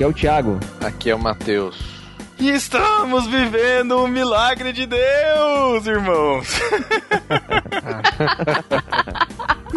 Aqui é o Thiago. Aqui é o Matheus. E estamos vivendo um milagre de Deus, irmãos.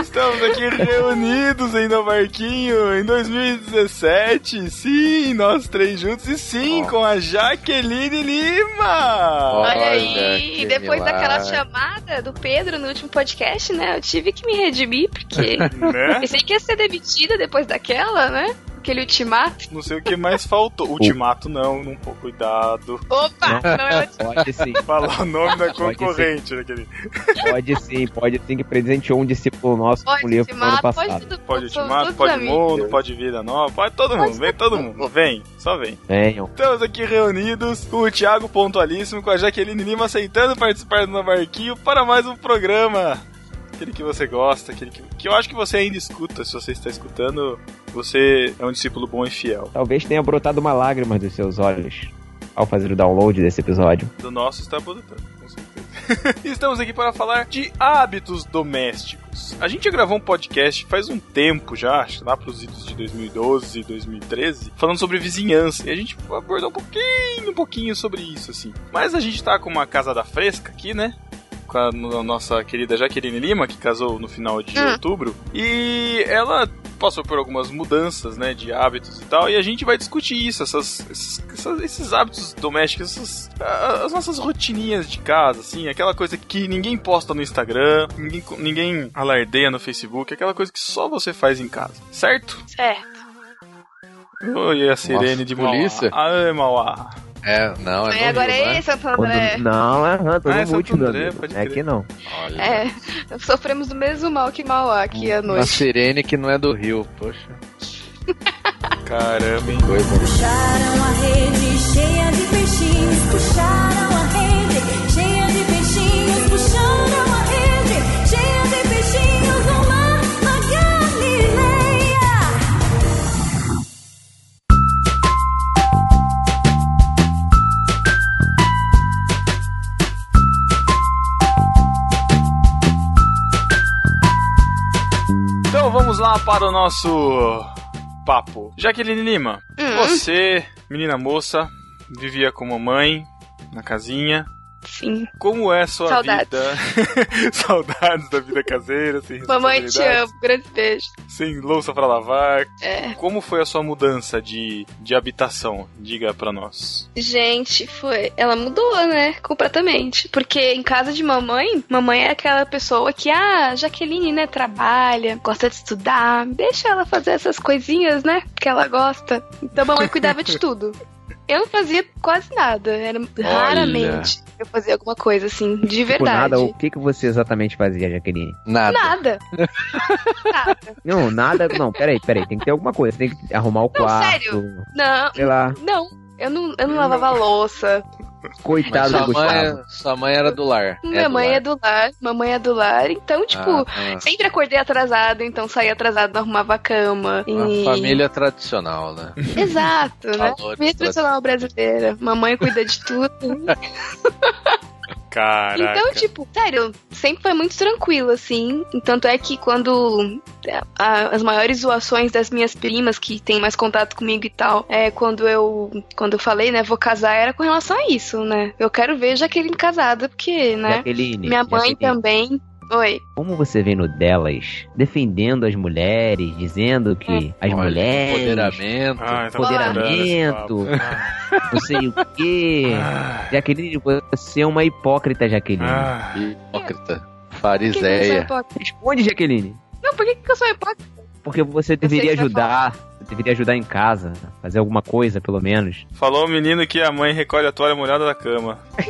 Estamos aqui reunidos em Novarquinho em 2017. Sim, nós três juntos. E sim, oh. com a Jaqueline Lima. Olha, aí, depois milagre. daquela chamada do Pedro no último podcast, né? Eu tive que me redimir, porque né? pensei que ia ser demitida depois daquela, né? Aquele ultimato. Não sei o que mais faltou. Ultimato não, não pô, cuidado. Opa, não, não é Pode sim. Falar o nome da concorrente, naquele. Pode sim, pode sim, que presenteou um discípulo nosso pode com o livro ano passado. Pode, tudo, pode ultimato, pode mundo, pode vida nova, pode todo mundo, vem todo mundo. Vem, só vem. Venham. Estamos aqui reunidos com o Thiago Pontualíssimo, com a Jaqueline Lima aceitando participar do Navarquinho para mais um programa aquele que você gosta, aquele que, que eu acho que você ainda escuta. Se você está escutando, você é um discípulo bom e fiel. Talvez tenha brotado uma lágrima dos seus olhos ao fazer o download desse episódio. Do nosso está brotando, com certeza. Estamos aqui para falar de hábitos domésticos. A gente já gravou um podcast faz um tempo já, acho, lá para os idos de 2012 e 2013, falando sobre vizinhança. E a gente abordou um pouquinho, um pouquinho sobre isso, assim. Mas a gente tá com uma casa da fresca aqui, né? Com a nossa querida Jaqueline Lima, que casou no final de hum. outubro. E ela passou por algumas mudanças, né, de hábitos e tal, e a gente vai discutir isso, essas, esses, esses hábitos domésticos, essas, as nossas rotininhas de casa, assim, aquela coisa que ninguém posta no Instagram, ninguém, ninguém alardeia no Facebook, aquela coisa que só você faz em casa, certo? Certo. Oi, a sirene Nossa, de polícia. Ai, Mauá. É, não, é. é agora é Santo André. Não, é Hunter, ah, é Santo André, pode É que não. Olha. É, sofremos do mesmo mal que Mauá aqui à noite. Uma sirene que não é do Rio, poxa. Caramba, hein? Puxaram a rede cheia de peixinhos, puxaram vamos lá para o nosso papo. Jaqueline Lima, Hum. você, menina moça, vivia com mamãe na casinha. Sim. Como é a sua Saudades. vida? Saudades da vida caseira, sem Mamãe, te amo. Grande beijo. sem louça pra lavar. É. Como foi a sua mudança de, de habitação? Diga pra nós. Gente, foi. Ela mudou, né? Completamente. Porque em casa de mamãe, mamãe é aquela pessoa que, ah, Jaqueline, né, trabalha, gosta de estudar, deixa ela fazer essas coisinhas, né? Que ela gosta. Então mamãe cuidava de tudo. Eu não fazia quase nada. Era raramente eu fazia alguma coisa, assim, de Tipo, verdade. nada, o que, que você exatamente fazia, Jaqueline? Nada. Nada. nada. Não, nada, não, peraí, peraí, tem que ter alguma coisa, tem que arrumar o quarto. sério? Não, Sei lá, não. Eu não, eu não lavava louça. coitado Mas do sua mãe, sua mãe era do lar. Minha mãe é do lar, mamãe é do lar. Então, tipo, Ah, ah. sempre acordei atrasado, então saía atrasado, não arrumava a cama. Uma E... família tradicional, né? Exato, né? Família tradicional brasileira. Mamãe cuida de tudo. Caraca. Então, tipo, sério, sempre foi muito tranquilo, assim. Tanto é que quando a- as maiores zoações das minhas primas, que têm mais contato comigo e tal, é quando eu, quando eu falei, né, vou casar, era com relação a isso, né? Eu quero ver Jaqueline casada, porque, né? Jaqueline, Minha mãe Jaqueline, também. Oi. Como você vê no delas, defendendo as mulheres, dizendo que as Olha, mulheres, Empoderamento. Ah, tá Empoderamento. esse papo. não sei o quê. Ah, Jaqueline, você é uma hipócrita, Jaqueline. ah. Hipócrita. Fariseia. hipócrita? Responde, Jaqueline. Não, por que, que eu sou hipócrita? Porque você deveria ajudar. Você deveria ajudar em casa. Fazer alguma coisa, pelo menos. Falou o menino que a mãe recolhe a toalha molhada da cama.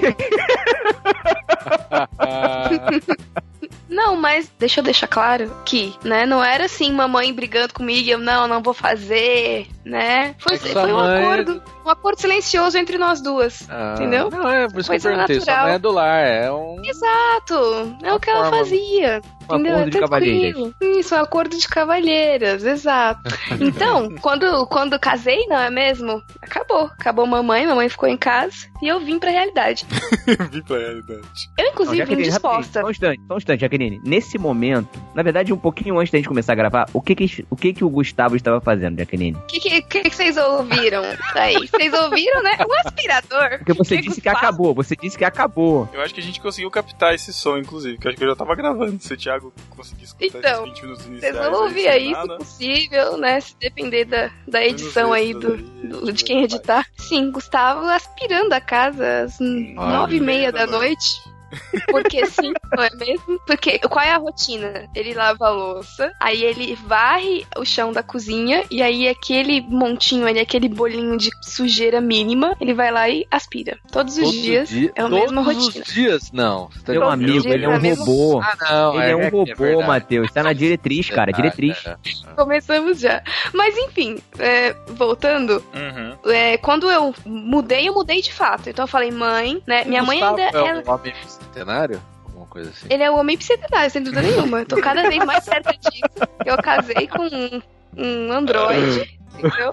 Não, mas deixa eu deixar claro que, né, não era assim, mamãe brigando comigo, e eu não, não vou fazer, né? Foi, É foi um acordo, um acordo silencioso entre nós duas. Ah, Entendeu? Não, é por isso Coisa que eu perguntei. Sua natural. mãe é do lar. É um. Exato, é o que ela fazia. Um Entendeu? acordo de É tranquilo. cavalheiras. Isso, um acordo de cavalheiras, exato. Então, quando, quando casei, não é mesmo? Acabou. Acabou mamãe, mamãe ficou em casa e eu vim pra realidade. Vi pra realidade. Eu, Não, inclusive, vim Jaqueline, rapidinho, disposta. Só um instante, só um instante, Jaqueline. Nesse momento, na verdade, um pouquinho antes da gente começar a gravar, o que que, o, que que o Gustavo estava fazendo, Jaqueline? O que, que que, que que vocês ouviram aí? Vocês ouviram, né? O aspirador. Porque você disse que acabou, você disse que acabou. Eu acho que a gente conseguiu captar esse som, inclusive, que eu acho que eu já tava gravando. Se o Thiago conseguir escutar Então, esses 20 minutos Vocês iniciais. vão ouvir aí, se possível, né? Se depender da, da edição aí do, do- de quem editar. Sim, Gustavo aspirando a casa às nove e meia da noite. Porque sim, não é mesmo? Porque qual é a rotina? Ele lava a louça, aí ele varre o chão da cozinha, e aí aquele montinho ali, aquele bolinho de sujeira mínima, ele vai lá e aspira. Todos os Todo dias dia- é a mesma todos rotina. os dias, não. Você tá Meu Todos amigo, ele é é um a mesma- robô. Ah, não. Ele é um é robô, verdade. Matheus. Tá na diretriz, cara, Verdade, diretriz. é. Começamos já. Mas enfim, é, voltando, Uhum. é, quando eu mudei, eu mudei de fato. Então eu falei, mãe, né? Minha mãe ainda. É ela- um homem bicentenário? Alguma coisa assim. Ele é o homem bicentenário, sem dúvida nenhuma. Eu tô cada vez mais certa disso. Eu casei com um, um androide. Entendeu?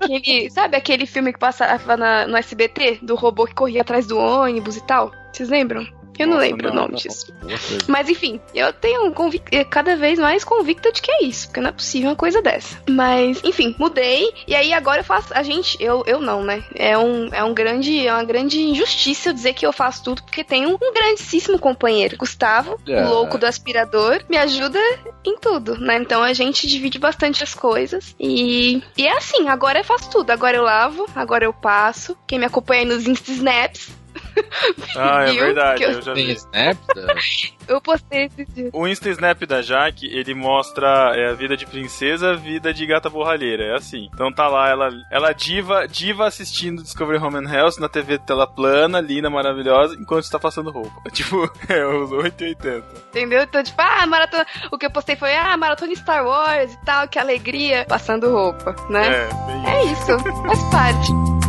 Aquele, sabe aquele filme que passava na- no SBT? Do robô que corria atrás do ônibus e tal? Vocês lembram? Eu não Nossa, lembro o não, nome não. disso. Alguma coisa. Mas enfim, eu tenho um convic... eh, cada vez mais convicta de que é isso, porque não é possível uma coisa dessa. Mas, enfim, mudei e aí agora eu faço. A gente, eu, eu não, né? É um, é um grande, é uma grande injustiça eu dizer que eu faço tudo, porque tem um, um grandíssimo companheiro, Gustavo, o louco do aspirador, me ajuda em tudo, né? Então a gente divide bastante as coisas e, e é assim. Agora eu faço tudo. Agora eu lavo, agora eu passo. Quem me acompanha aí nos Insta Snaps, Ah, é verdade, eu eu já vi. Snap? eu postei esse dia. O Insta Snap da Jaque, ele mostra é, a vida de princesa, vida de gata borralheira, é assim. Então tá lá, ela, ela diva, diva assistindo Discovery Home and Health na TV tela plana, linda, maravilhosa, enquanto está passando roupa. Tipo, é os 880. Entendeu? Então, tipo, ah, maratona. O que eu postei foi, ah, maratona Star Wars e tal, que alegria, passando roupa, né? É, bem É, isso, faz parte.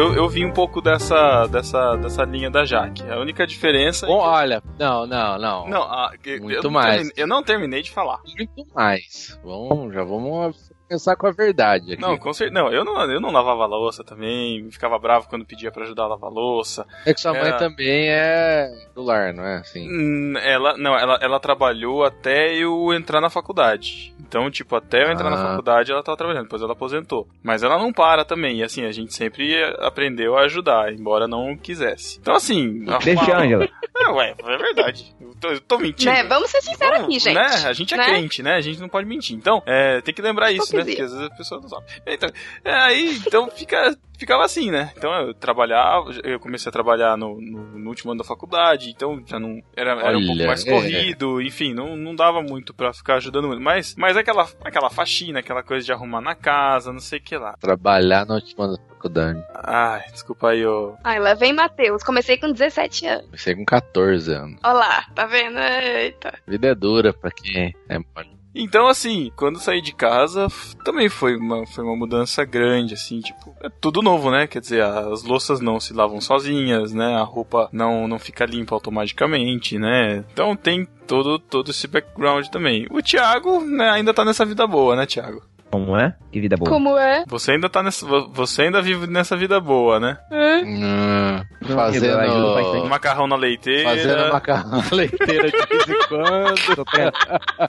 Eu, eu vi um pouco dessa, dessa, dessa linha da Jaque. A única diferença. é Bom, que- olha, não, não, não. Não, a- eu, Muito não mais. terminei- eu não terminei de falar. Muito mais. Vamos, já vamos começar com a verdade aqui. Não, com certeza. Não, eu não, eu não lavava louça também. Ficava bravo quando pedia pra ajudar a lavar louça. É que sua mãe Era- também é do lar, não é assim? Hum, Ela, não, ela, ela trabalhou até eu entrar na faculdade. Então, tipo, até eu entrar na Ah. faculdade ela tava trabalhando, depois ela aposentou. Mas ela não para também. E assim, a gente sempre aprendeu a ajudar, embora não quisesse. Então, assim. Deixa, Angela. É, ué, é verdade. Eu tô, eu tô mentindo. Né? Vamos ser sinceros Vamos, aqui, gente. Né? A gente é Né? crente, né? A gente não pode mentir. Então, é, tem que lembrar isso, né? Porque às vezes a pessoa não sabe. Então, é, aí, então fica, ficava assim, né? Então eu trabalhava, eu comecei a trabalhar no, no- no último ano da faculdade, então já não. Era, era um pouco Olha, mais é. corrido, enfim, não, não dava muito pra ficar ajudando muito. Mas, mas aquela, aquela faxina, aquela coisa de arrumar na casa, não sei o que lá. Trabalhar na última da faculdade. Ai, desculpa aí, ô. Ai, lá vem Matheus. Comecei com 17 anos. Comecei com 14 anos. Olha lá, tá vendo? Eita. Vida é dura pra quem é mole. Então, assim, quando saí de casa, também foi uma, foi uma mudança grande, assim, tipo, é tudo novo, né? Quer dizer, as louças não se lavam sozinhas, né? A roupa não, não fica limpa automaticamente, né? Então tem todo, todo esse background também. O Thiago, né, ainda tá nessa vida boa, né, Thiago? Como é? Que vida boa. Como é? Você ainda tá nessa. vo- Você ainda vive nessa vida boa, né? Hã? Hum, fazendo. Macarrão na leiteira. Fazendo macarrão leiteira de vez em quando. Tô, pre...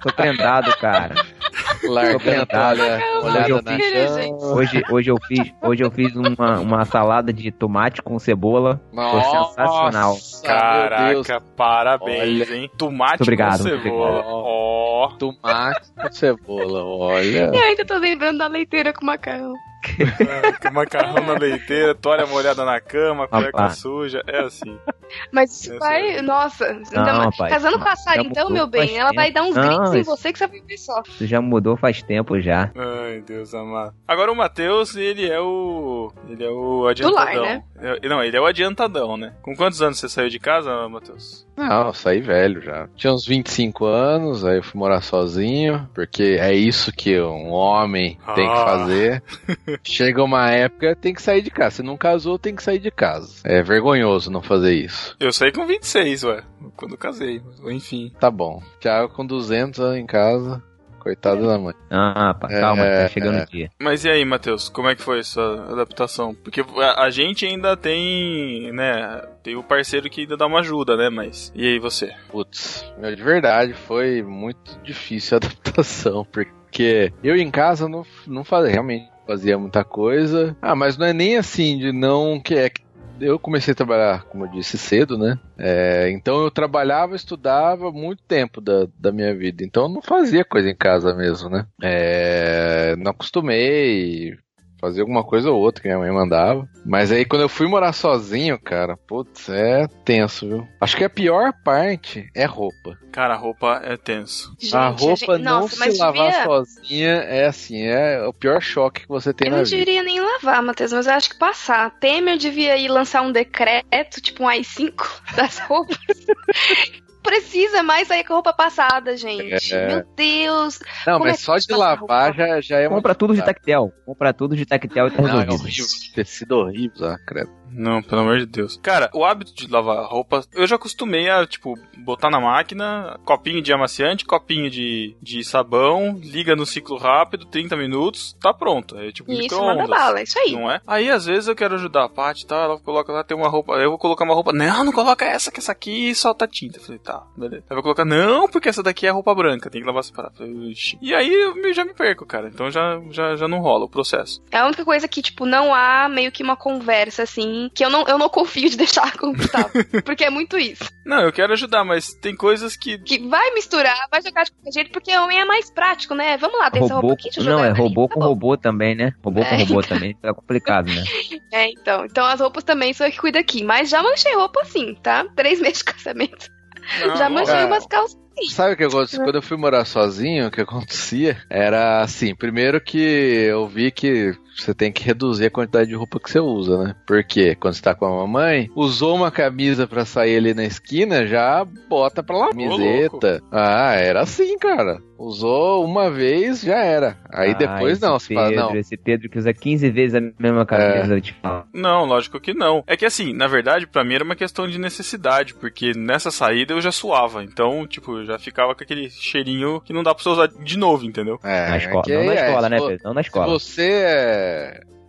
Tô prendado, cara. Largando a prendado. toalha Hoje molhada eu na chão. Hoje, hoje eu fiz, hoje eu fiz uma, uma salada de tomate com cebola. Foi sensacional. Nossa, meu Deus. Caraca, parabéns, Olha. hein? Tomate Muito obrigado, com cebola. Ó. Tomate com cebola, olha. Eu ainda tô lembrando da leiteira com macarrão. Macarrão na leiteira, toalha molhada na cama, cueca suja, é assim. Mas isso Essa vai. é. Nossa, ainda Não, mais- rapaz, casando com a Sara, então, meu bem, ela vai tempo. dar uns Não, gritos em você que você vai ver só. Isso já mudou faz tempo já. Ai, Deus amado. Agora o Matheus, ele é o. Ele é o adiantadão. né? Não, ele é o adiantadão, né? Com quantos anos você saiu de casa, Matheus? Não, eu saí velho já. Tinha uns 25 anos, aí eu fui morar sozinho, porque é isso que um homem tem que Ah. fazer. Chega uma época, tem que sair de casa. Se não casou, tem que sair de casa. É vergonhoso não fazer isso. Eu saí com 26, ué. Quando casei. Enfim. Tá bom. Thiago com 200 anos em casa. Coitada da mãe. Ah, pá, calma, é, tá chegando é. o dia. Mas e aí, Matheus, como é que foi essa adaptação? Porque a, a gente ainda tem, né, tem o parceiro que ainda dá uma ajuda, né, mas... E aí você? Putz, meu, de verdade, foi muito difícil a adaptação, porque eu em casa não, não fazia, realmente fazia muita coisa. Ah, mas não é nem assim de não que é que eu comecei a trabalhar, como eu disse, cedo, né? É, então eu trabalhava, estudava muito tempo da, da minha vida. Então eu não fazia coisa em casa mesmo, né? É, não acostumei. Fazer alguma coisa ou outra que minha mãe mandava. Mas aí quando eu fui morar sozinho, cara, putz, é tenso, viu? Acho que a pior parte é roupa. Cara, a roupa é tenso. Gente, a a roupa gente- não nossa, se lavar devia- sozinha é assim, é o pior choque que você tem Eu na não vida. deveria nem lavar, Matheus, mas eu acho que passar. Temer devia ir lançar um decreto, tipo um AI-5 das roupas. Precisa mais sair com a roupa passada, gente. É. Meu Deus. Não, Como é mas que só de lavar já, já é uma Compra tudo de tactel. Compra tudo de tactel e tá Não, é horrível. Tecido horrível, ah, credo. Não, pelo amor de Deus. Cara, o hábito de lavar roupa, eu já acostumei a, tipo, botar na máquina, copinho de amaciante, copinho de, de sabão, liga no ciclo rápido, 30 minutos, tá pronto. É tipo Isso, manda bala, é isso aí. Não é? Aí, às vezes, eu quero ajudar a Paty e tal, ela coloca lá, tem uma roupa, eu vou colocar uma roupa, não, não coloca essa, que essa aqui solta tinta. Eu falei, tá, beleza. Aí eu vou colocar, não, porque essa daqui é roupa branca, tem que lavar separado. E aí, eu já me perco, cara, então já, já, já não rola o processo. É a única coisa que, tipo, não há meio que uma conversa, assim, que eu não, eu não confio de deixar com Gustavo. porque é muito isso. Não, eu quero ajudar, mas tem coisas que Que vai misturar, vai jogar de qualquer jeito, porque homem é mais prático, né? Vamos lá, tem essa Robô, roupa aqui, deixa eu não, jogar é robô Tá com bom. robô também, né? Robô com É, robô também, tá complicado, né? É, então. Então as roupas também sou eu que cuido aqui. Mas já manchei roupa assim, tá? Três meses de casamento. Não, já manchei cara. umas calças. Sabe o que aconteceu? Quando eu fui morar sozinho, o que acontecia era assim: primeiro que eu vi que você tem que reduzir a quantidade de roupa que você usa, né? Porque quando você tá com a mamãe, usou uma camisa pra sair ali na esquina, já bota pra lá. Camiseta. Ah, era assim, cara. Usou uma vez, já era. Aí Ah, depois não, você fala, Pedro, não. É. Esse Pedro que usa 15 vezes a mesma camisa, eu te falo. Não, lógico que não. É que assim, na verdade, pra mim era uma questão de necessidade, porque nessa saída eu já suava. Então, tipo, eu já ficava com aquele cheirinho que não dá pra você usar de novo, entendeu? É, Na escola, não na é, escola, se né, Pedro? Não na Se escola. você é.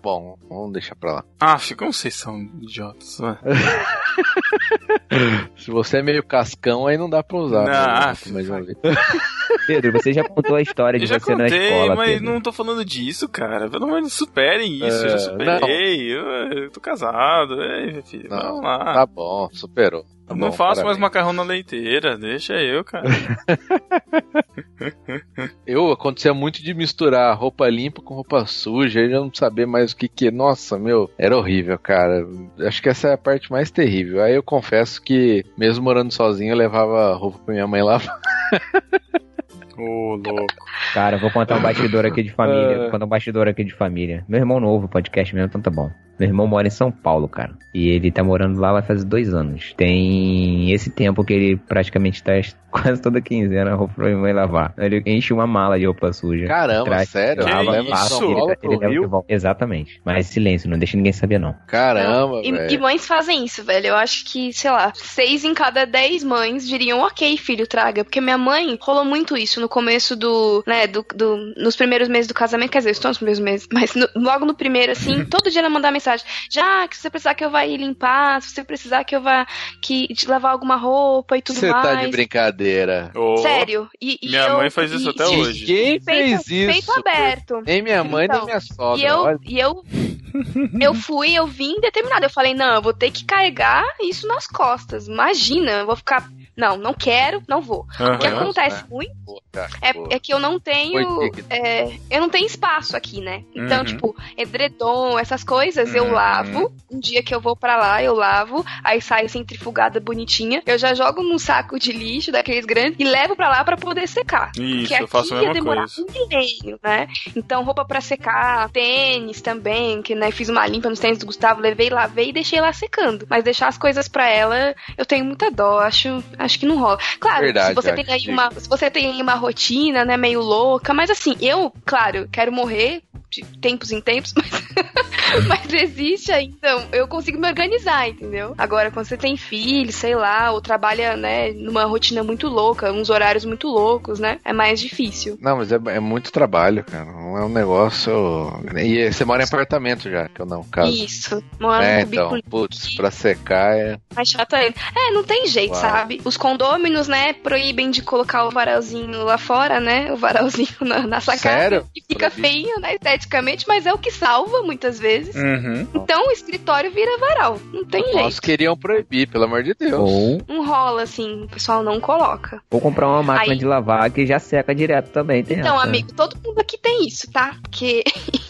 Bom, vamos deixar pra lá. Ah, ficam vocês são idiotas. né? Se você é meio cascão, aí não dá pra usar. Não, né? ah, Mais uma vez. Pedro, você já contou a história de Eu já você na contei, escola, mas Pedro. não tô falando disso, cara. Pelo amor de Deus, superem isso. eu É, já superei. Eu, eu tô casado. Ei, filho, Não, vamos lá. Tá bom, superou. Tá não bom, faço mais macarrão na leiteira. Deixa eu, cara. Eu acontecia muito de misturar roupa limpa com roupa suja, e eu não saber mais o que que. Nossa, meu, era horrível, cara. Acho que essa é a parte mais terrível. Aí eu confesso que, mesmo morando sozinho, eu levava roupa pra minha mãe lavar. Ô, louco. Cara, eu vou contar um bastidor aqui de família. É. Vou contar um bastidor aqui de família. Meu irmão novo, podcast mesmo, então tá bom. Meu irmão mora em São Paulo, cara. E ele tá morando lá vai fazer dois anos. Tem esse tempo que ele praticamente tá quase toda quinzena a roupa pra minha mãe lavar. Ele enche uma mala de roupa suja. Caramba, Traz, sério? Que Ela leva isso? São Paulo ele, ele leva de Rio? volta. Exatamente. Mas silêncio, não deixa ninguém saber não. Caramba, E, e mães fazem isso, velho. Eu acho que, sei lá, seis em cada dez mães diriam, ok, filho, traga. Porque minha mãe rolou muito isso no começo do, né, do, do- nos primeiros meses do casamento. Quer dizer, eu estou nos primeiros meses, mas no- logo no primeiro, assim, todo dia ela mandava mensagem. Já, que se você precisar que eu vá ir limpar, se você precisar que eu vá que, te lavar alguma roupa e tudo Você mais. tá de brincadeira. Ô, Sério. E, e Minha eu- mãe faz isso e- até hoje. Ninguém Feito, fez isso. feito aberto. Nem minha mãe, Então, nem minha sogra. E eu, olha. e eu, eu fui, eu vim determinada. Eu falei, não, eu vou ter que carregar isso nas costas. Imagina, eu vou ficar. Não, não quero, não vou. O que acontece muito cara, pô. É, é que eu não tenho. É, eu não tenho espaço aqui, né? Então, Uhum. tipo, edredom, essas coisas eu Uhum. lavo. Um dia que eu vou pra lá, eu lavo. Aí sai centrifugada bonitinha. Eu já jogo num saco de lixo daqueles grandes e levo pra lá pra poder secar. Isso, Porque eu faço a aqui ia mesma demorar coisa. um milênio, né? Então, roupa pra secar, tênis também, que né, fiz uma limpa nos tênis do Gustavo, levei, lavei e deixei lá secando. Mas deixar as coisas pra ela, eu tenho muita dó, acho, acho que não rola. Claro, Verdade, se você tem aí uma, se você tem aí uma rotina, né, meio louca, mas assim, eu, claro, quero morrer de tempos em tempos, mas, mas existe ainda. Eu consigo me organizar, entendeu? Agora, quando você tem filho, sei lá, ou trabalha, né, numa rotina muito louca, uns horários muito loucos, né? É mais difícil. Não, mas é, é muito trabalho, cara. Não é um negócio. E você mora em apartamento já, que eu não, caso. Isso. Mora É, no então, putz, pra secar é. mais chato ainda. É, não tem jeito, Uau. sabe? Os condôminos, né, proíbem de colocar o varalzinho lá fora, né? O varalzinho na, na sacada. Sério? E fica Proibido. feinho, né, esteticamente, mas é o que salva muitas vezes. Uhum. Então o escritório vira varal. Não tem Nós jeito. queriam proibir, pelo amor de Deus. Ou, Não rola assim, o pessoal não coloca. ou comprar uma máquina Aí- de lavar que já seca direto também. Tem Então, essa. amigo, todo mundo aqui tem isso, tá? Porque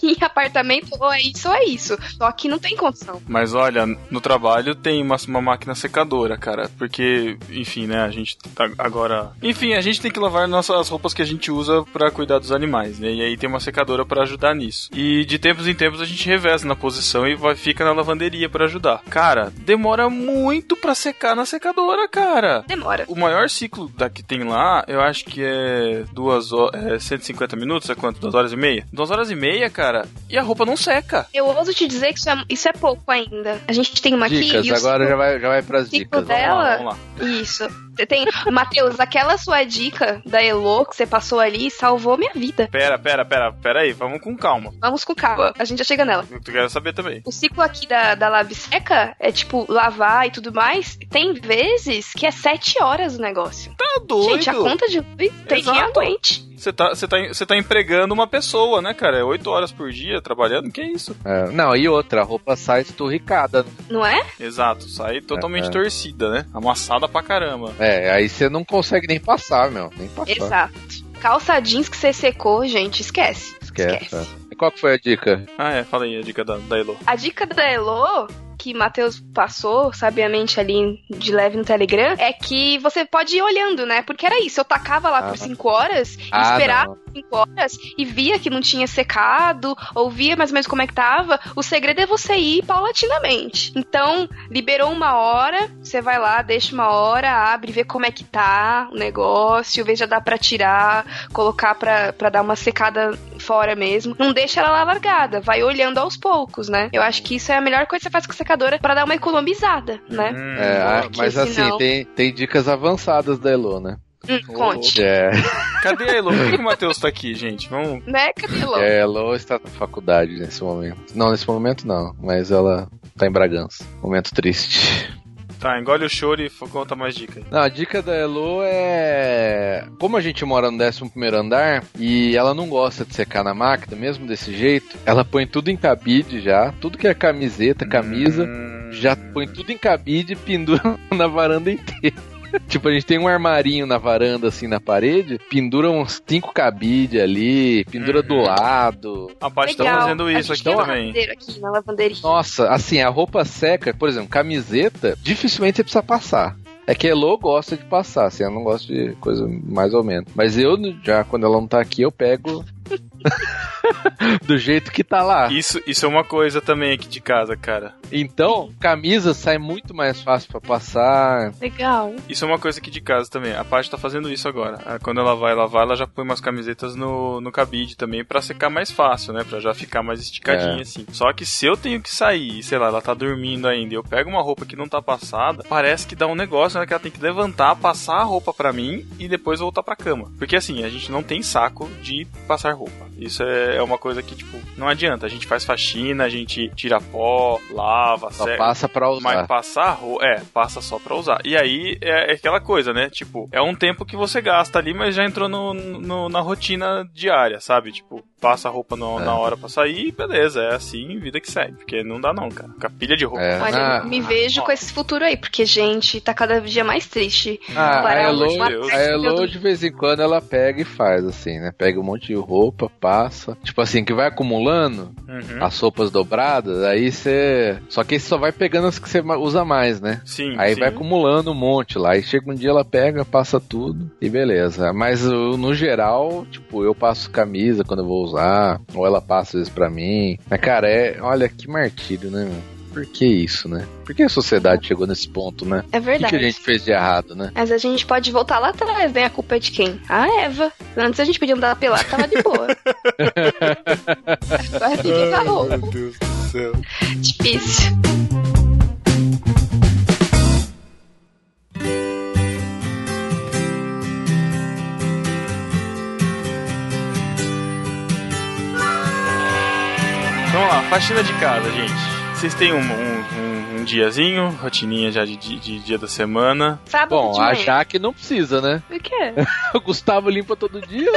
em apartamento ou é isso ou é isso. Só que não tem condição. Mas olha, no trabalho tem uma, uma máquina secadora, cara. Porque, enfim, né, a gente tá agora. Enfim, a gente tem que lavar nossas roupas que a gente usa pra cuidar dos animais, né? E aí tem uma secadora pra ajudar nisso. E de tempos em tempos a gente reveza na posição e vai, fica na lavanderia pra ajudar. Cara, demora muito pra secar na secadora, cara. Demora. O maior ciclo da que tem lá, eu acho que é duas horas, é 150 minutos, é quanto? Duas horas e meia? Duas horas e meia, cara, e a roupa não seca. Eu ouso te dizer que isso é, isso é pouco ainda. A gente tem uma aqui Dicas, e o agora já vai, já vai pras dicas. dela- Vamos lá, Ela- vamos lá. Isso. Você tem. Matheus, aquela sua dica da Elo que você passou ali salvou minha vida. Pera, pera, pera, pera aí, vamos com calma. Vamos com calma. A gente já chega nela. Eu quero saber também. O ciclo aqui da, da lave seca é tipo lavar e tudo mais. Tem vezes que é sete horas o negócio. Tá doido? Gente, a conta de luz tem quem Exato. aguente. Você tá, você, tá, você tá empregando uma pessoa, né, cara? É oito horas por dia trabalhando, que isso? É, não, e outra, a roupa sai esturricada. Não é? Exato, sai totalmente É, é. torcida, né? Amassada pra caramba. É, aí você não consegue nem passar, meu. Nem passar. Exato. Calça jeans que você secou, gente, esquece. Esquece. é. E qual que foi a dica? Ah, é, fala aí a dica da, da Elo. A dica da Elo, que Matheus passou sabiamente ali de leve no Telegram, é que você pode ir olhando, né? Porque era isso, eu tacava lá Ah. por 5 horas, e Ah, esperava não. 5 horas e via que não tinha secado, ou via mais ou menos como é que tava. O segredo é você ir paulatinamente. Então, liberou uma hora, você vai lá, deixa uma hora, abre, vê como é que tá o negócio, vê se já dá pra tirar, colocar pra, pra dar uma secada fora mesmo. Não deixa ela lá largada, vai olhando aos poucos, né? Eu acho que isso é a melhor coisa que você faz com a secadora pra dar uma economizada, né? Hum, É, ah, porque mas assim, senão- tem, tem dicas avançadas da Elo, né? Hum, conte. É, Cadê a Elo? Por que, que o Matheus tá aqui, gente? Vamos. Né, Camilo? é, a Elo está na faculdade nesse momento. Não, nesse momento não, mas ela tá em Bragança. Momento triste. Tá, engole o choro e conta mais dica. Não, a dica da Elo é. Como a gente mora no 11 andar e ela não gosta de secar na máquina, mesmo desse jeito, ela põe tudo em cabide já, tudo que é camiseta, camisa, Hum, já põe tudo em cabide e pendura na varanda inteira. Tipo, a gente tem um armarinho na varanda, assim, na parede, pendura uns cinco cabide ali, pendura Uhum. do lado. A Paty tá fazendo isso aqui também. aqui na lavanderia. Nossa, assim, a roupa seca, por exemplo, camiseta, dificilmente você precisa passar. É que a Elo gosta de passar, assim, ela não gosta de coisa mais ou menos. Mas eu, já, quando ela não tá aqui, eu pego do jeito que tá lá. Isso, isso é uma coisa também aqui de casa, cara. Então, camisa sai muito mais fácil pra passar. Legal. Isso é uma coisa aqui de casa também. A Paty tá fazendo isso agora. Ah, Quando ela vai lavar, ela já põe umas camisetas no, no cabide também pra secar mais fácil, né? Pra já ficar mais esticadinha É. assim. Só que se eu tenho que sair, sei lá, ela tá dormindo ainda, e eu pego uma roupa que não tá passada, parece que dá um negócio, né? Que ela tem que levantar, passar a roupa pra mim e depois voltar pra cama. Porque assim, a gente não tem saco de passar roupa. Isso é é uma coisa que, tipo, não adianta. A gente faz faxina, a gente tira pó, lava, Só seca. passa pra usar. Mas passar roupa, é, passa só pra usar. E aí é, é aquela coisa, né? Tipo, é um tempo que você gasta ali, mas já entrou no, no- na rotina diária, sabe? Tipo, passa a roupa no- É. na hora pra sair e beleza, é assim, vida que segue. Porque não dá não, cara. Com a pilha de roupa. É. Olha, Ah, me vejo com esse futuro aí, porque, gente, tá cada dia mais triste. Ah, a Elo, a Elo de vez em quando ela pega e faz assim, né? Pega um monte de roupa, passa. Tipo assim, que vai acumulando Uhum. as roupas dobradas, aí você. Só que aí você só vai pegando as que você usa mais, né? Sim, Aí sim. vai acumulando um monte lá. Aí chega um dia ela pega, passa tudo e beleza. Mas no geral, tipo, eu passo camisa quando eu vou usar, ou ela passa às vezes pra mim. Mas cara, é. Olha que martírio, né, meu? Por que isso, né? Por que a sociedade chegou nesse ponto, né? É O que, verdade. que a gente fez de errado, né? Mas a gente pode voltar lá atrás, né? A culpa é de quem? A Eva. Antes a gente podia andar pelado, tava de boa. Agora que usar roupa. Deus do céu. Difícil. Vamos lá, faxina de casa, gente. Vocês têm um, um, um- um diazinho, rotininha já de, de- de dia da semana. Sábado Bom, de a. Jaque não precisa, né? O quê? O Gustavo limpa todo dia?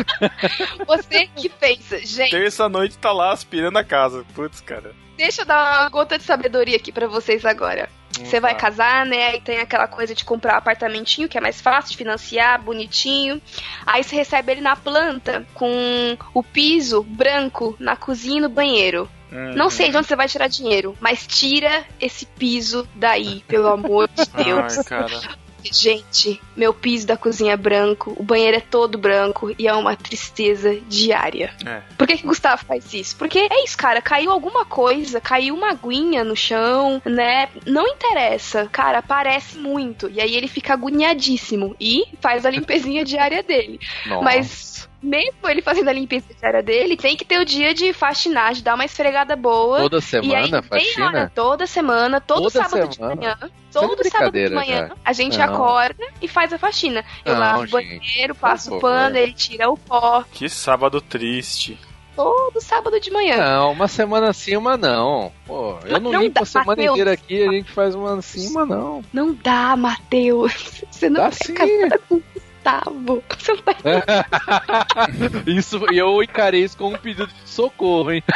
Você que pensa, gente, Terça noite tá lá aspirando a casa. Putz, cara. deixa eu dar uma gota de sabedoria aqui pra vocês agora. Você vai Tá. casar, né? Aí tem aquela coisa de comprar um apartamentinho, que é mais fácil de financiar, bonitinho. Aí você recebe ele na planta, com o piso branco na cozinha e no banheiro. Hum, Não sei de onde você vai tirar dinheiro, mas tira esse piso daí, pelo amor de Deus. Ai, cara. Gente, meu piso da cozinha é branco, o banheiro é todo branco e é uma tristeza diária. É. Por que, que o Gustavo faz isso? Porque é isso, cara, caiu alguma coisa, caiu uma aguinha no chão, né? Não interessa, cara, aparece muito. E aí ele fica agoniadíssimo e faz a limpezinha diária dele. Nossa. Mas mesmo ele fazendo a limpeza diária dele, tem que ter o dia de faxinar, de dar uma esfregada boa. Toda E aí, semana, meia hora, faxina? toda semana, todo Toda sábado semana? de manhã, todo sábado de manhã, já. a gente Não. acorda e faz a faxina. Eu Não, lavo o banheiro, passo o pano, ele tira o pó, Que sábado triste. todo sábado de manhã. Não, uma semana sim, uma não. Pô, eu Mas não não limpo dá, a semana Mateus. inteira aqui, a gente faz uma sim, uma não. Não dá, Matheus. Você não Dá é sim. Gustavo. Você não tá Isso, e eu encarei isso como um pedido de socorro, hein?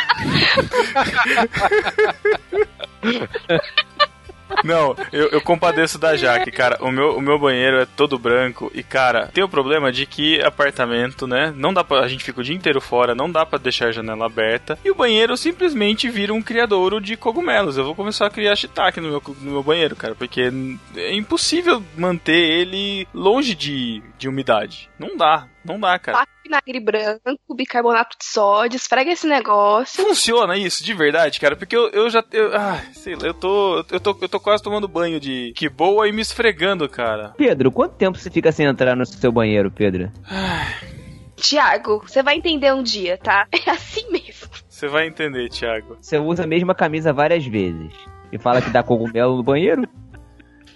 Não, eu, eu compadeço da Jaque, cara. O meu, o meu banheiro é todo branco e, cara, tem o problema de que apartamento, né? Não dá pra. A gente fica o dia inteiro fora, não dá pra deixar a janela aberta. E o banheiro simplesmente vira um criadouro de cogumelos. Eu vou começar a criar shiitake no meu, no meu banheiro, cara, porque é impossível manter ele longe de, de umidade. Não dá, não dá, cara. Vinagre branco, bicarbonato de sódio, esfrega esse negócio. Funciona isso, de verdade, cara, porque eu, eu já. Eu, ah, sei lá, eu tô, eu, tô, eu tô quase tomando banho de que boa e me esfregando, cara. Pedro, quanto tempo você fica sem entrar no seu banheiro, Pedro? Tiago, você vai entender um dia, tá? É assim mesmo. Você vai entender, Thiago. Você usa a mesma camisa várias vezes. E fala que dá cogumelo no banheiro?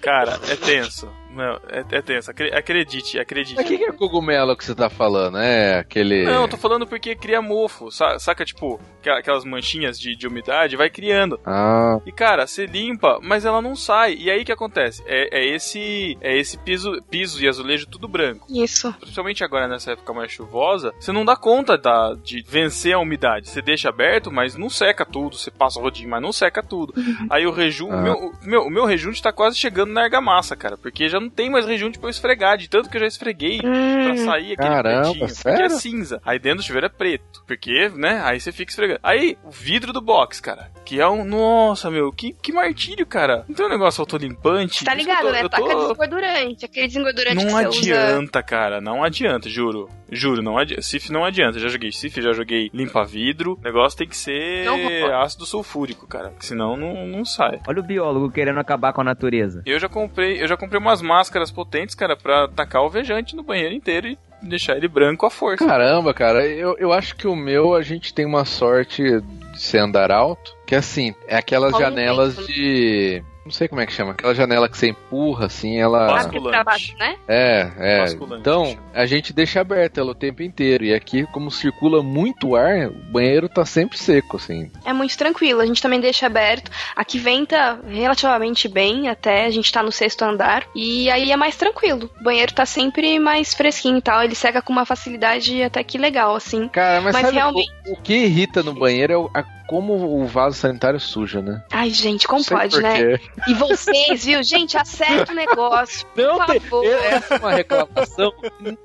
Cara, é tenso. Não, é, é tenso. Acre- Acredite, acredite. Mas o que, que é cogumelo que você tá falando? É aquele. Não, eu tô falando porque cria mofo. sa- Saca, tipo, aquela- aquelas manchinhas de, de umidade, vai criando. Ah, E cara, você limpa, mas ela não sai. E aí o que acontece? É, é esse é esse piso, piso e azulejo tudo branco. Isso. Principalmente agora nessa época mais chuvosa, você não dá conta da, de vencer a umidade. Você deixa aberto, mas não seca tudo. Você passa o rodinho, mas não seca tudo. Aí o rejunte. Ah. O, meu, meu, o meu rejunte tá quase chegando na argamassa, cara. Porque já não tem mais rejunte pra eu esfregar. De tanto que eu já esfreguei pra Hum, sair aquele Caramba, pretinho. Porque sério? é cinza. Aí dentro do chuveiro é preto. Porque, né? Aí você fica esfregando. Aí, o vidro do box, cara. Que é um. Nossa, meu, que, que martírio, cara. Não tem um negócio autolimpante. tá ligado, tô- né? eu tô- Taca desengordurante. Aquele desengordurante não que você usa. adianta, cara. Não adianta, juro. Juro, não adianta. Sif não adianta. Já joguei Sif, já joguei limpa-vidro. O negócio tem que ser ácido sulfúrico, cara. Senão não, não sai. Olha o biólogo querendo acabar com a natureza. Eu já comprei, eu já comprei umas máscaras potentes, cara, pra tacar o vejante no banheiro inteiro e deixar ele branco à força. caramba, cara. Eu, eu acho que o meu a gente tem uma sorte de ser andar alto. Que assim, é aquelas um janelas de. Não sei como é que chama. Aquela janela que você empurra, assim, ela. Basculante. Pra baixo, né? É, é. Basculante, Então, a gente deixa aberta ela o tempo inteiro. E aqui, como circula muito ar, o banheiro tá sempre seco, assim. É muito tranquilo. A gente também deixa aberto. Aqui venta relativamente bem, até a gente tá no sexto andar. E aí é mais tranquilo. O banheiro tá sempre mais fresquinho e tal. Ele seca com uma facilidade até que legal, assim. Cara, mas, Mas sabe realmente- o, o que irrita no banheiro é o- a- como o vaso sanitário suja, né? Ai, gente, como pode, né? E vocês, viu? Gente, acerta o negócio. Não, Por favor. essa é uma reclamação.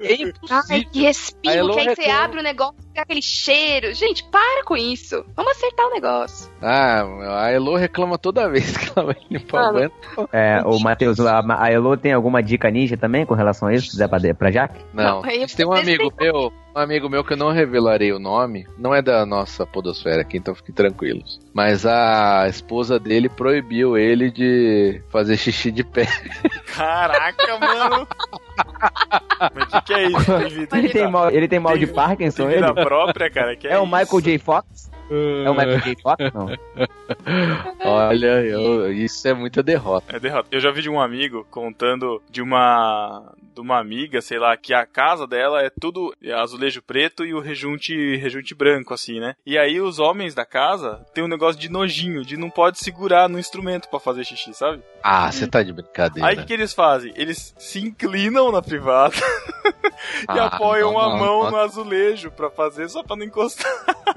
É Ai, impossível. que respingo, A Elo que aí você reclama. abre o negócio, ficar aquele cheiro. Gente, para com isso. Vamos acertar o negócio. Ah, a Elo reclama toda vez que ela vai limpar Ah, o banheiro. É, o Matheus, a, a Elo tem alguma dica ninja também com relação a isso? Se quiser pra, pra Jaque? Não, Não, tem um amigo meu, um amigo meu que eu não revelarei o nome, não é da nossa podosfera aqui, então fiquem tranquilos. Mas a esposa dele proibiu ele de fazer xixi de pé. Caraca, mano. Mas o que, que é isso? Ele tem mal, ele tem mal de Parkinson, ele? própria, cara. Que É o? Michael J. Fox? É o Michael J. Fox? Não. Olha, eu- isso é muita derrota. É derrota. Eu já vi de um amigo contando de uma de uma amiga, sei lá, que a casa dela é tudo azulejo preto e o rejunte rejunte branco assim, né? E aí os homens da casa tem um negócio de nojinho, de não pode segurar no instrumento pra fazer xixi, sabe? Ah, você tá de brincadeira. Aí o que, eles fazem? Eles se inclinam na privada e Ah, apoiam não, a não, mão não. no azulejo pra fazer só pra não encostar.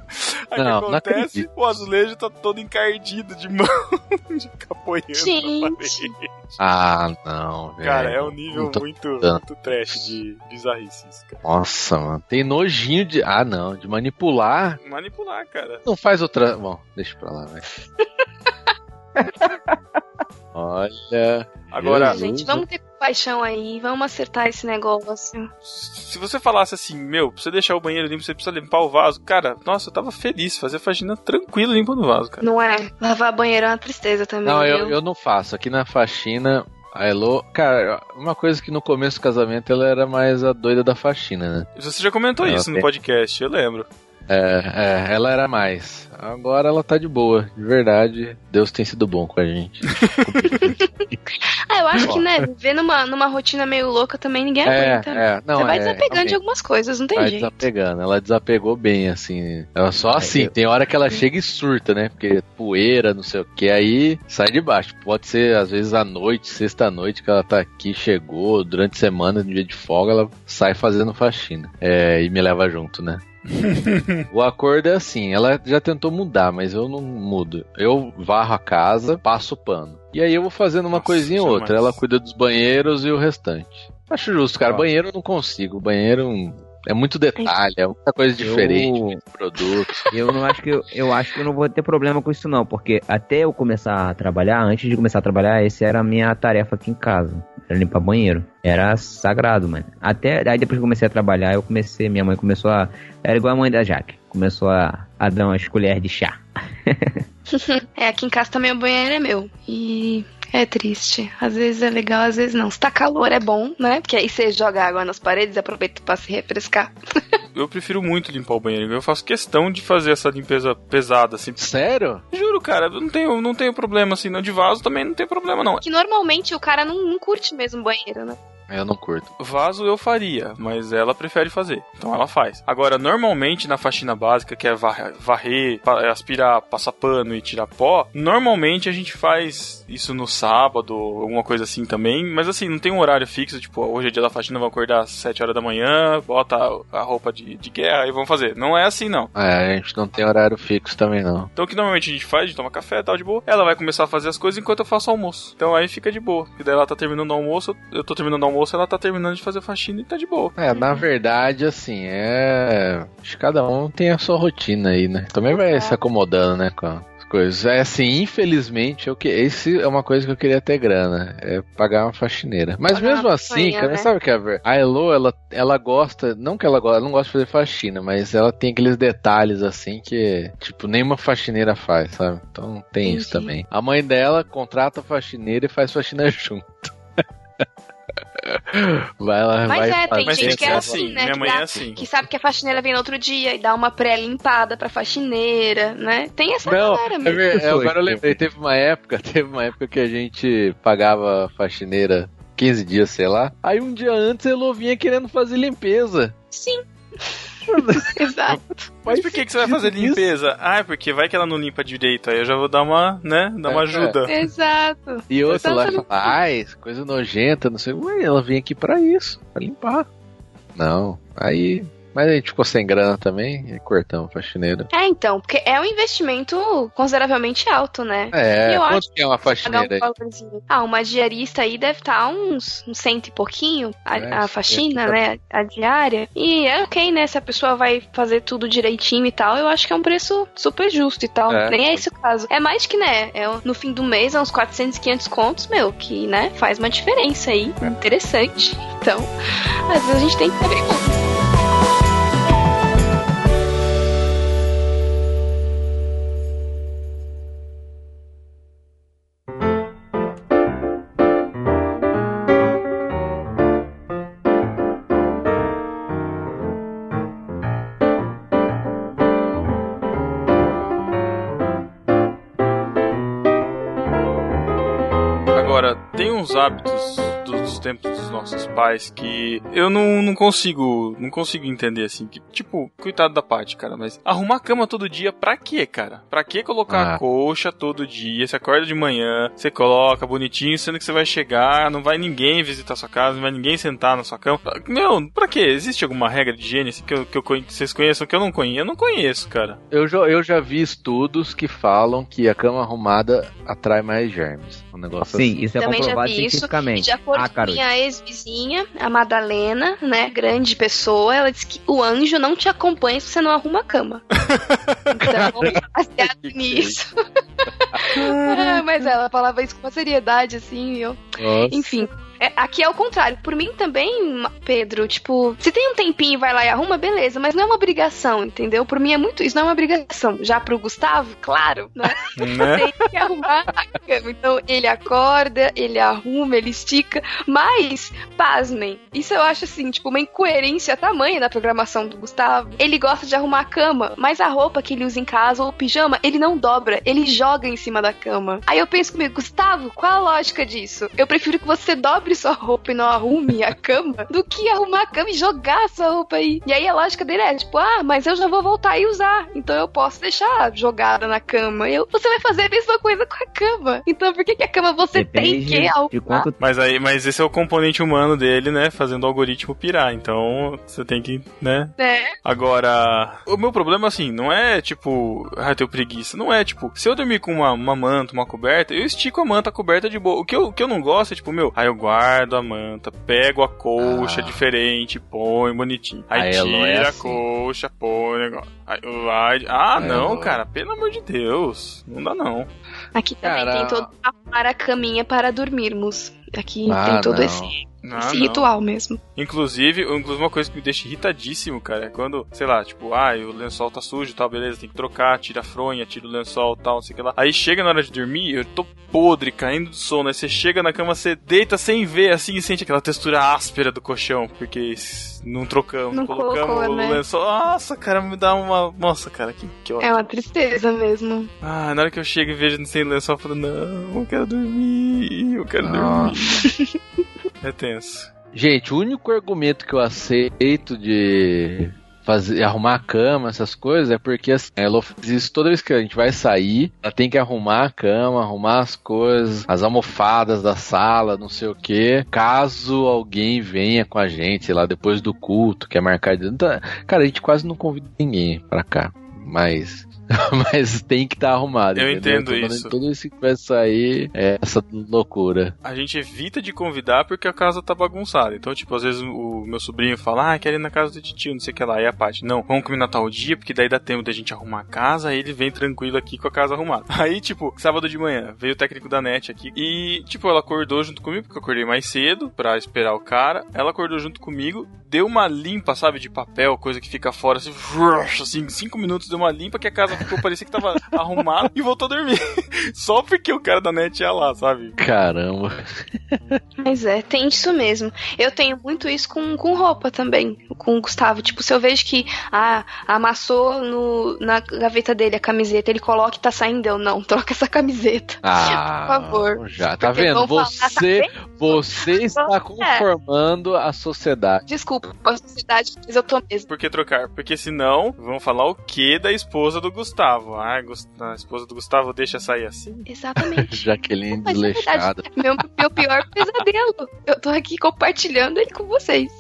Aí Não, que não acontece? acredito. o azulejo tá todo encardido de mão, de ficar apoiando na Gente. parede. Ah, não, velho. Cara, é um nível Não muito, acreditando. muito trash de bizarrice isso, cara. Nossa, mano. Tem nojinho de. Ah, não. De manipular. Manipular, cara. Não faz outra. Bom, deixa pra lá, vai. Olha. Agora, Jesus. Gente, vamos ter paixão aí. Vamos acertar esse negócio. se você falasse assim, meu, pra você deixar o banheiro limpo, você precisa limpar o vaso. Cara, nossa, eu tava feliz, fazer faxina tranquilo limpando o vaso, cara. Não é? Lavar banheiro é uma tristeza também. Não, eu, eu não faço. Aqui na faxina, a Elo. Cara, uma coisa que no começo do casamento ela era mais a doida da faxina, né? Você já comentou Ela isso no tem- podcast, eu lembro. É, é, ela era mais. Agora ela tá de boa, de verdade. Deus tem sido bom com a gente. Ah, eu acho que, né, viver numa, numa rotina meio louca também ninguém é, aguenta. é. Não, Você vai é, desapegando de algumas coisas, não tem Vai jeito. desapegando. Ela desapegou bem, assim. Ela só assim, eu- tem hora que ela chega e surta, né? Porque poeira, não sei o que, aí sai de baixo. Pode ser, às vezes, à noite, sexta-noite, que ela tá aqui, chegou, durante a semana, no dia de folga, ela sai fazendo faxina. É, e me leva junto, né? o acordo é assim, ela já tentou mudar, mas eu não mudo. Eu varro a casa, passo o pano. E aí eu vou fazendo uma Nossa, coisinha ou jamais. outra. Ela cuida dos banheiros e o restante. Acho justo, cara. Ó. Banheiro eu não consigo. Banheiro é muito detalhe, é muita coisa diferente, Eu- muito produto. Eu não acho que eu, eu acho que eu não vou ter problema com isso não, porque até eu começar a trabalhar, antes de começar a trabalhar, essa era a minha tarefa aqui em casa. Limpar banheiro. Era sagrado, mano. Até aí depois que eu comecei a trabalhar, eu comecei, minha mãe começou a era igual a mãe da Jaque, começou a, a dar umas colheres de chá. É, aqui em casa também o banheiro é meu. E é triste. Às vezes é legal, às vezes não. Se tá calor é bom, né? Porque aí você joga água nas paredes e aproveita pra se refrescar. Eu prefiro muito limpar o banheiro. Eu faço questão de fazer essa limpeza pesada, assim. Sério? Juro, cara, eu não tenho, não tenho problema assim. Não de vaso também não tem problema, não. Que normalmente o cara não, não curte mesmo banheiro, né? Eu não curto. Vaso eu faria, mas ela prefere fazer. Então ela faz. Agora, normalmente na faxina básica, que é varrer, pa- aspirar, passar pano e tirar pó, normalmente a gente faz isso no sábado, alguma coisa assim também. Mas assim, não tem um horário fixo, tipo, hoje é dia da faxina, vamos acordar às 7 horas da manhã, bota a- roupa de, de guerra e vamos fazer. Não é assim, não. É, a gente não tem horário fixo também, não. Então o que normalmente a gente faz, a gente toma café e tal, de boa. Ela vai começar a fazer as coisas enquanto eu faço almoço. Então aí fica de boa. Porque daí ela tá terminando o almoço, eu tô terminando o almoço, ela tá terminando de fazer faxina e tá de boa. É, na verdade, assim, é. Acho que cada um tem a sua rotina aí, né? Também vai se acomodando, né, com as coisas. É assim, infelizmente, eu que... esse é uma coisa que eu queria ter grana. É pagar uma faxineira. Mas Pagar mesmo assim, cara, né? sabe o que é ver? A Elo, ela, ela gosta. Não que ela gosta, ela não gosta de fazer faxina, mas ela tem aqueles detalhes assim que, tipo, nenhuma faxineira faz, sabe? Então tem isso Entendi. também. A mãe dela contrata a faxineira e faz faxina junto. Vai lá, Mas vai é, tem Mas gente tem que que é assim, assim. né? Minha que mãe dá- é assim. Que sabe que a faxineira vem no outro dia e dá uma pré-limpada pra faxineira, né? Tem essa Não, galera é mesmo. é, agora eu lembrei, teve uma época, teve uma época que a gente pagava a faxineira 15 dias, sei lá. Aí um dia antes ela vinha querendo fazer limpeza. Sim. Exato. Mas por que, que você vai fazer isso? limpeza? Ah, é porque vai que ela não limpa direito. Aí eu já vou dar uma, né? Dar uma É, ajuda. Exato. E outra lá Exatamente. fala, ai, coisa nojenta, não sei. Ué, ela vinha aqui pra isso, pra limpar. Não, aí Mas a gente ficou sem grana também e cortamos a faxineira. É, então, porque é um investimento consideravelmente alto, né? É, Eu quanto acho que é uma faxineira um. Ah, uma diarista aí deve estar uns, uns cento e pouquinho, a, É, a faxina, né? A diária. E é ok, né? Se a pessoa vai fazer tudo direitinho e tal, eu acho que é um preço super justo e tal. É. Nem é esse o caso. É mais que, né? É, no fim do mês, é uns 400, 500 contos, meu, que, né? Faz uma diferença aí. É. Interessante. Então, às vezes a gente tem que abrir conta. Hábitos tempos dos nossos pais que eu não, não consigo não consigo entender assim. Que, tipo, coitado da parte, cara, mas arrumar a cama todo dia pra quê, cara? Pra que colocar Ah. a coxa todo dia? Você acorda de manhã, você coloca bonitinho, sendo que você vai chegar, não vai ninguém visitar sua casa, não vai ninguém sentar na sua cama. Meu, pra quê? Existe alguma regra de higiene assim, que, eu, que eu que vocês conheçam que eu não conheço? Eu não conheço, cara. Eu já, eu já vi estudos que falam que a cama arrumada atrai mais germes. Um negócio Sim, assim. isso é Também já comprovado vi isso. E cientificamente. de acordo Ah, Carol. Minha ex-vizinha, a Madalena, né, grande pessoa, ela disse que o anjo não te acompanha se você não arruma a cama. Então, baseado nisso. Ah, mas ela falava isso com uma seriedade, assim, eu. Nossa. Enfim. É- aqui é o contrário. Por mim também, Pedro, tipo, se tem um tempinho e vai lá e arruma, beleza, mas não é uma obrigação, entendeu? Por mim é muito. Isso não é uma obrigação. Já pro Gustavo, claro, né? Né? tem que arrumar a cama. Então ele acorda, ele arruma, ele estica. Mas, pasmem, isso eu acho assim, tipo, uma incoerência tamanha da programação do Gustavo. Ele gosta de arrumar a cama, mas a roupa que ele usa em casa ou o pijama, ele não dobra, ele joga em cima da cama. Aí eu penso comigo, Gustavo, qual a lógica disso? Eu prefiro que você dobre sua roupa e não arrume a cama do que arrumar a cama e jogar sua roupa aí. E aí a lógica dele é, tipo, ah, mas eu já vou voltar e usar, então eu posso deixar jogada na cama. Eu, você vai fazer a mesma coisa com a cama. Então por que, que a cama você tem Depende que de arrumar? quanto Mas aí, mas esse é o componente humano dele, né? Fazendo o algoritmo pirar. Então, você tem que, né? né? Agora, o meu problema, assim, não é tipo, ah, eu tenho preguiça. Não é tipo, se eu dormir com uma, uma manta, uma coberta, eu estico a manta, a coberta de boa. O que eu, o que eu não gosto é tipo, meu, aí eu guardo a manta, pego a coxa Ah. diferente, põe bonitinho. Aí é tira assim. a coxa, põe o negócio. Aí. Ah, A não, Elo- cara, pelo amor de Deus. Não dá não. Aqui também Cara- tem todo arrumar a caminha para dormirmos. Aqui Ah, tem todo não. esse, Ah, esse não. ritual mesmo. Inclusive, inclusive, uma coisa que me deixa irritadíssimo, cara, é quando, sei lá, tipo, ah, o lençol tá sujo tal, beleza, tem que trocar, tira a fronha, tira o lençol tal, não sei o que lá. Aí chega na hora de dormir, eu tô podre, caindo do sono, aí você chega na cama, você deita sem ver, assim, e sente aquela textura áspera do colchão, porque não trocamos, Não colocamos colocou, o né? lençol. Nossa, cara, me dá uma. Nossa, cara, que, que ótimo. É uma tristeza mesmo. Ah, na hora que eu chego e vejo sem lençol, eu falo, não, eu quero dormir, eu quero Ah. dormir. É tenso. Gente, o único argumento que eu aceito de fazer, arrumar a cama, essas coisas, é porque assim, ela faz isso toda vez que a gente vai sair, ela tem que arrumar a cama, arrumar as coisas, as almofadas da sala, não sei o que, caso alguém venha com a gente, sei lá, depois do culto, que é marcado. Então, cara, a gente quase não convida ninguém pra cá, mas. Mas tem que estar arrumado. Eu entendeu? entendo isso. Todo esse que vai sair é essa loucura. a gente evita de convidar porque a casa tá bagunçada. Então, tipo, às vezes o meu sobrinho fala, ah, quero ir na casa do tio, não sei o que lá. E a parte, não, vamos combinar tal dia, porque daí dá tempo da gente arrumar a casa, aí ele vem tranquilo aqui com a casa arrumada. Aí, tipo, sábado de manhã, veio o técnico da net aqui e, tipo, ela acordou junto comigo, porque eu acordei mais cedo pra esperar o cara. Ela acordou junto comigo, deu uma limpa, sabe, de papel, coisa que fica fora, assim, assim, cinco minutos deu uma limpa que a casa ficou, parecia que tava arrumada e voltou a dormir. Só porque o cara da net ia lá, sabe? Caramba. Mas é, tem isso mesmo. Eu tenho muito isso com, com roupa também, com o Gustavo. Tipo, se eu vejo que ah, amassou no, na gaveta dele a camiseta, ele coloca e tá saindo, eu não, troca essa camiseta. Ah, Por favor. Já, tá Porque vendo? vão falar, tá Você, você está conformando a sociedade. Desculpa, a sociedade, mas eu tô mesmo. Por que trocar? Porque senão vão falar o que da esposa do Gustavo? Ah, Gus- a esposa do Gustavo deixa sair assim? Exatamente. Jaqueline Mas é desleixada. verdade, meu, meu pior pesadelo. Eu tô aqui compartilhando ele com vocês.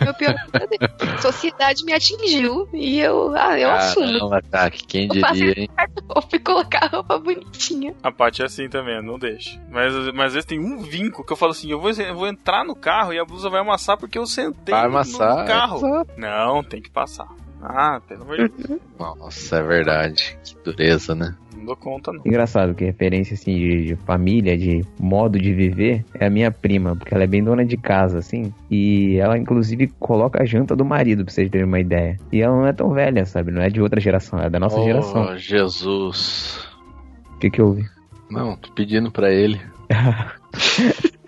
Meu pior pesadelo. Sociedade me atingiu e eu, ah, eu assumo. Caramba, tá, quem Eu faço diria, hein? Vou colocar a roupa bonitinha. A Paty é assim também, não deixa. Mas, mas às vezes tem um vinco que eu falo assim: eu vou, eu vou entrar no carro e a blusa vai amassar porque eu sentei Vai no- amassar. no carro. exato. Não, tem que passar. Ah, pelo amor de Deus. Nossa, é verdade. Que dureza, né? Não dou conta, não. Engraçado que referência assim de, de família, de modo de viver, é a minha prima, porque ela é bem dona de casa, assim. E ela, inclusive, coloca a janta do marido, pra vocês terem uma ideia. E ela não é tão velha, sabe? Não é de outra geração, é da nossa oh, geração. Jesus. O que, que houve? Não, tô pedindo pra ele.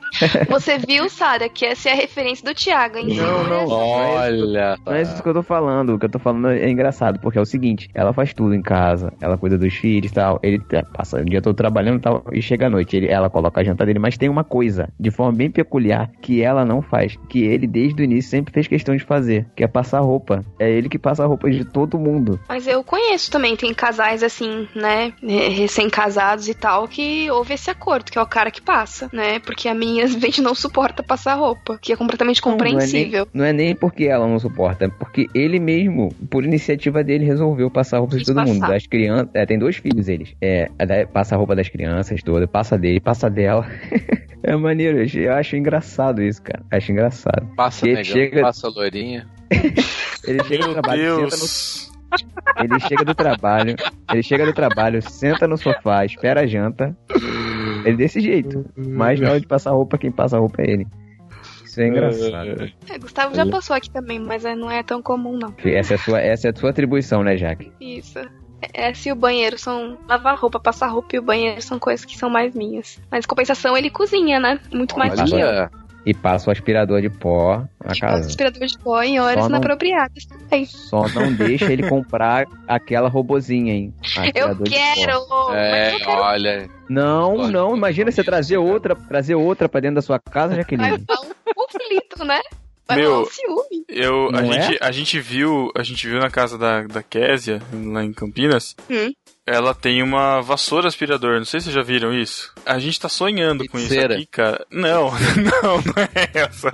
Você viu, Sara, que essa é a referência do Thiago, hein? Não, não. Olha. Não é isso que eu tô falando. O que eu tô falando é engraçado, porque é o seguinte: ela faz tudo em casa, ela cuida dos filhos e tal. Ele tá- passa o dia todo trabalhando e tal, e chega à noite. Ele, ela coloca a janta dele, mas tem uma coisa, de forma bem peculiar, que ela não faz, que ele, desde o início, sempre fez questão de fazer, que é passar roupa. É ele que passa a roupa de todo mundo. Mas eu conheço também, tem casais assim, né, recém-casados e tal, que houve esse acordo, que é o cara que passa, né? Porque a minha, vezes, não suporta passar roupa, que é completamente compreensível. Não é, nem, não é nem porque ela não suporta, é porque ele mesmo, por iniciativa dele, resolveu passar roupa de todo mundo. passar. Das crianças. É, tem dois filhos eles. É, a da- passa a roupa das crianças toda, passa dele, passa dela. é maneiro, eu acho- engraçado isso, cara. Acho engraçado. Passa, Ele negão, chega- passa, loirinha. Ele chega Meu trabalho, senta no Deus. Ele chega do trabalho, ele chega do trabalho, senta no sofá, espera a janta. Ele desse jeito. Mas na hora de passar roupa, quem passa roupa é ele. Isso é engraçado. É, Gustavo já passou aqui também, mas é, não é tão comum, não. Essa é a sua, essa é a sua atribuição, né, Jaque? Isso. É, se o banheiro são lavar roupa, passar roupa e o banheiro são coisas que são mais minhas. Mas compensação ele cozinha, né? Muito mais eu. Olha, E passa o aspirador de pó na E passa casa. aspirador de pó em horas Só não- inapropriadas também. Só não deixa ele comprar aquela robozinha, hein? Eu quero! mas é, eu quero olha. Não, não, imagina você trazer outra, trazer outra pra dentro da sua casa, vai Jaqueline. dar um conflito, né? Vai Meu, dar um ciúme. Eu, a, é? gente, a gente viu, a gente viu na casa da, da Késia, lá em Campinas, Hum. Ela tem uma vassoura aspirador, não sei se vocês já viram isso. A gente tá sonhando com isso aqui, cara. Não, não, não é essa.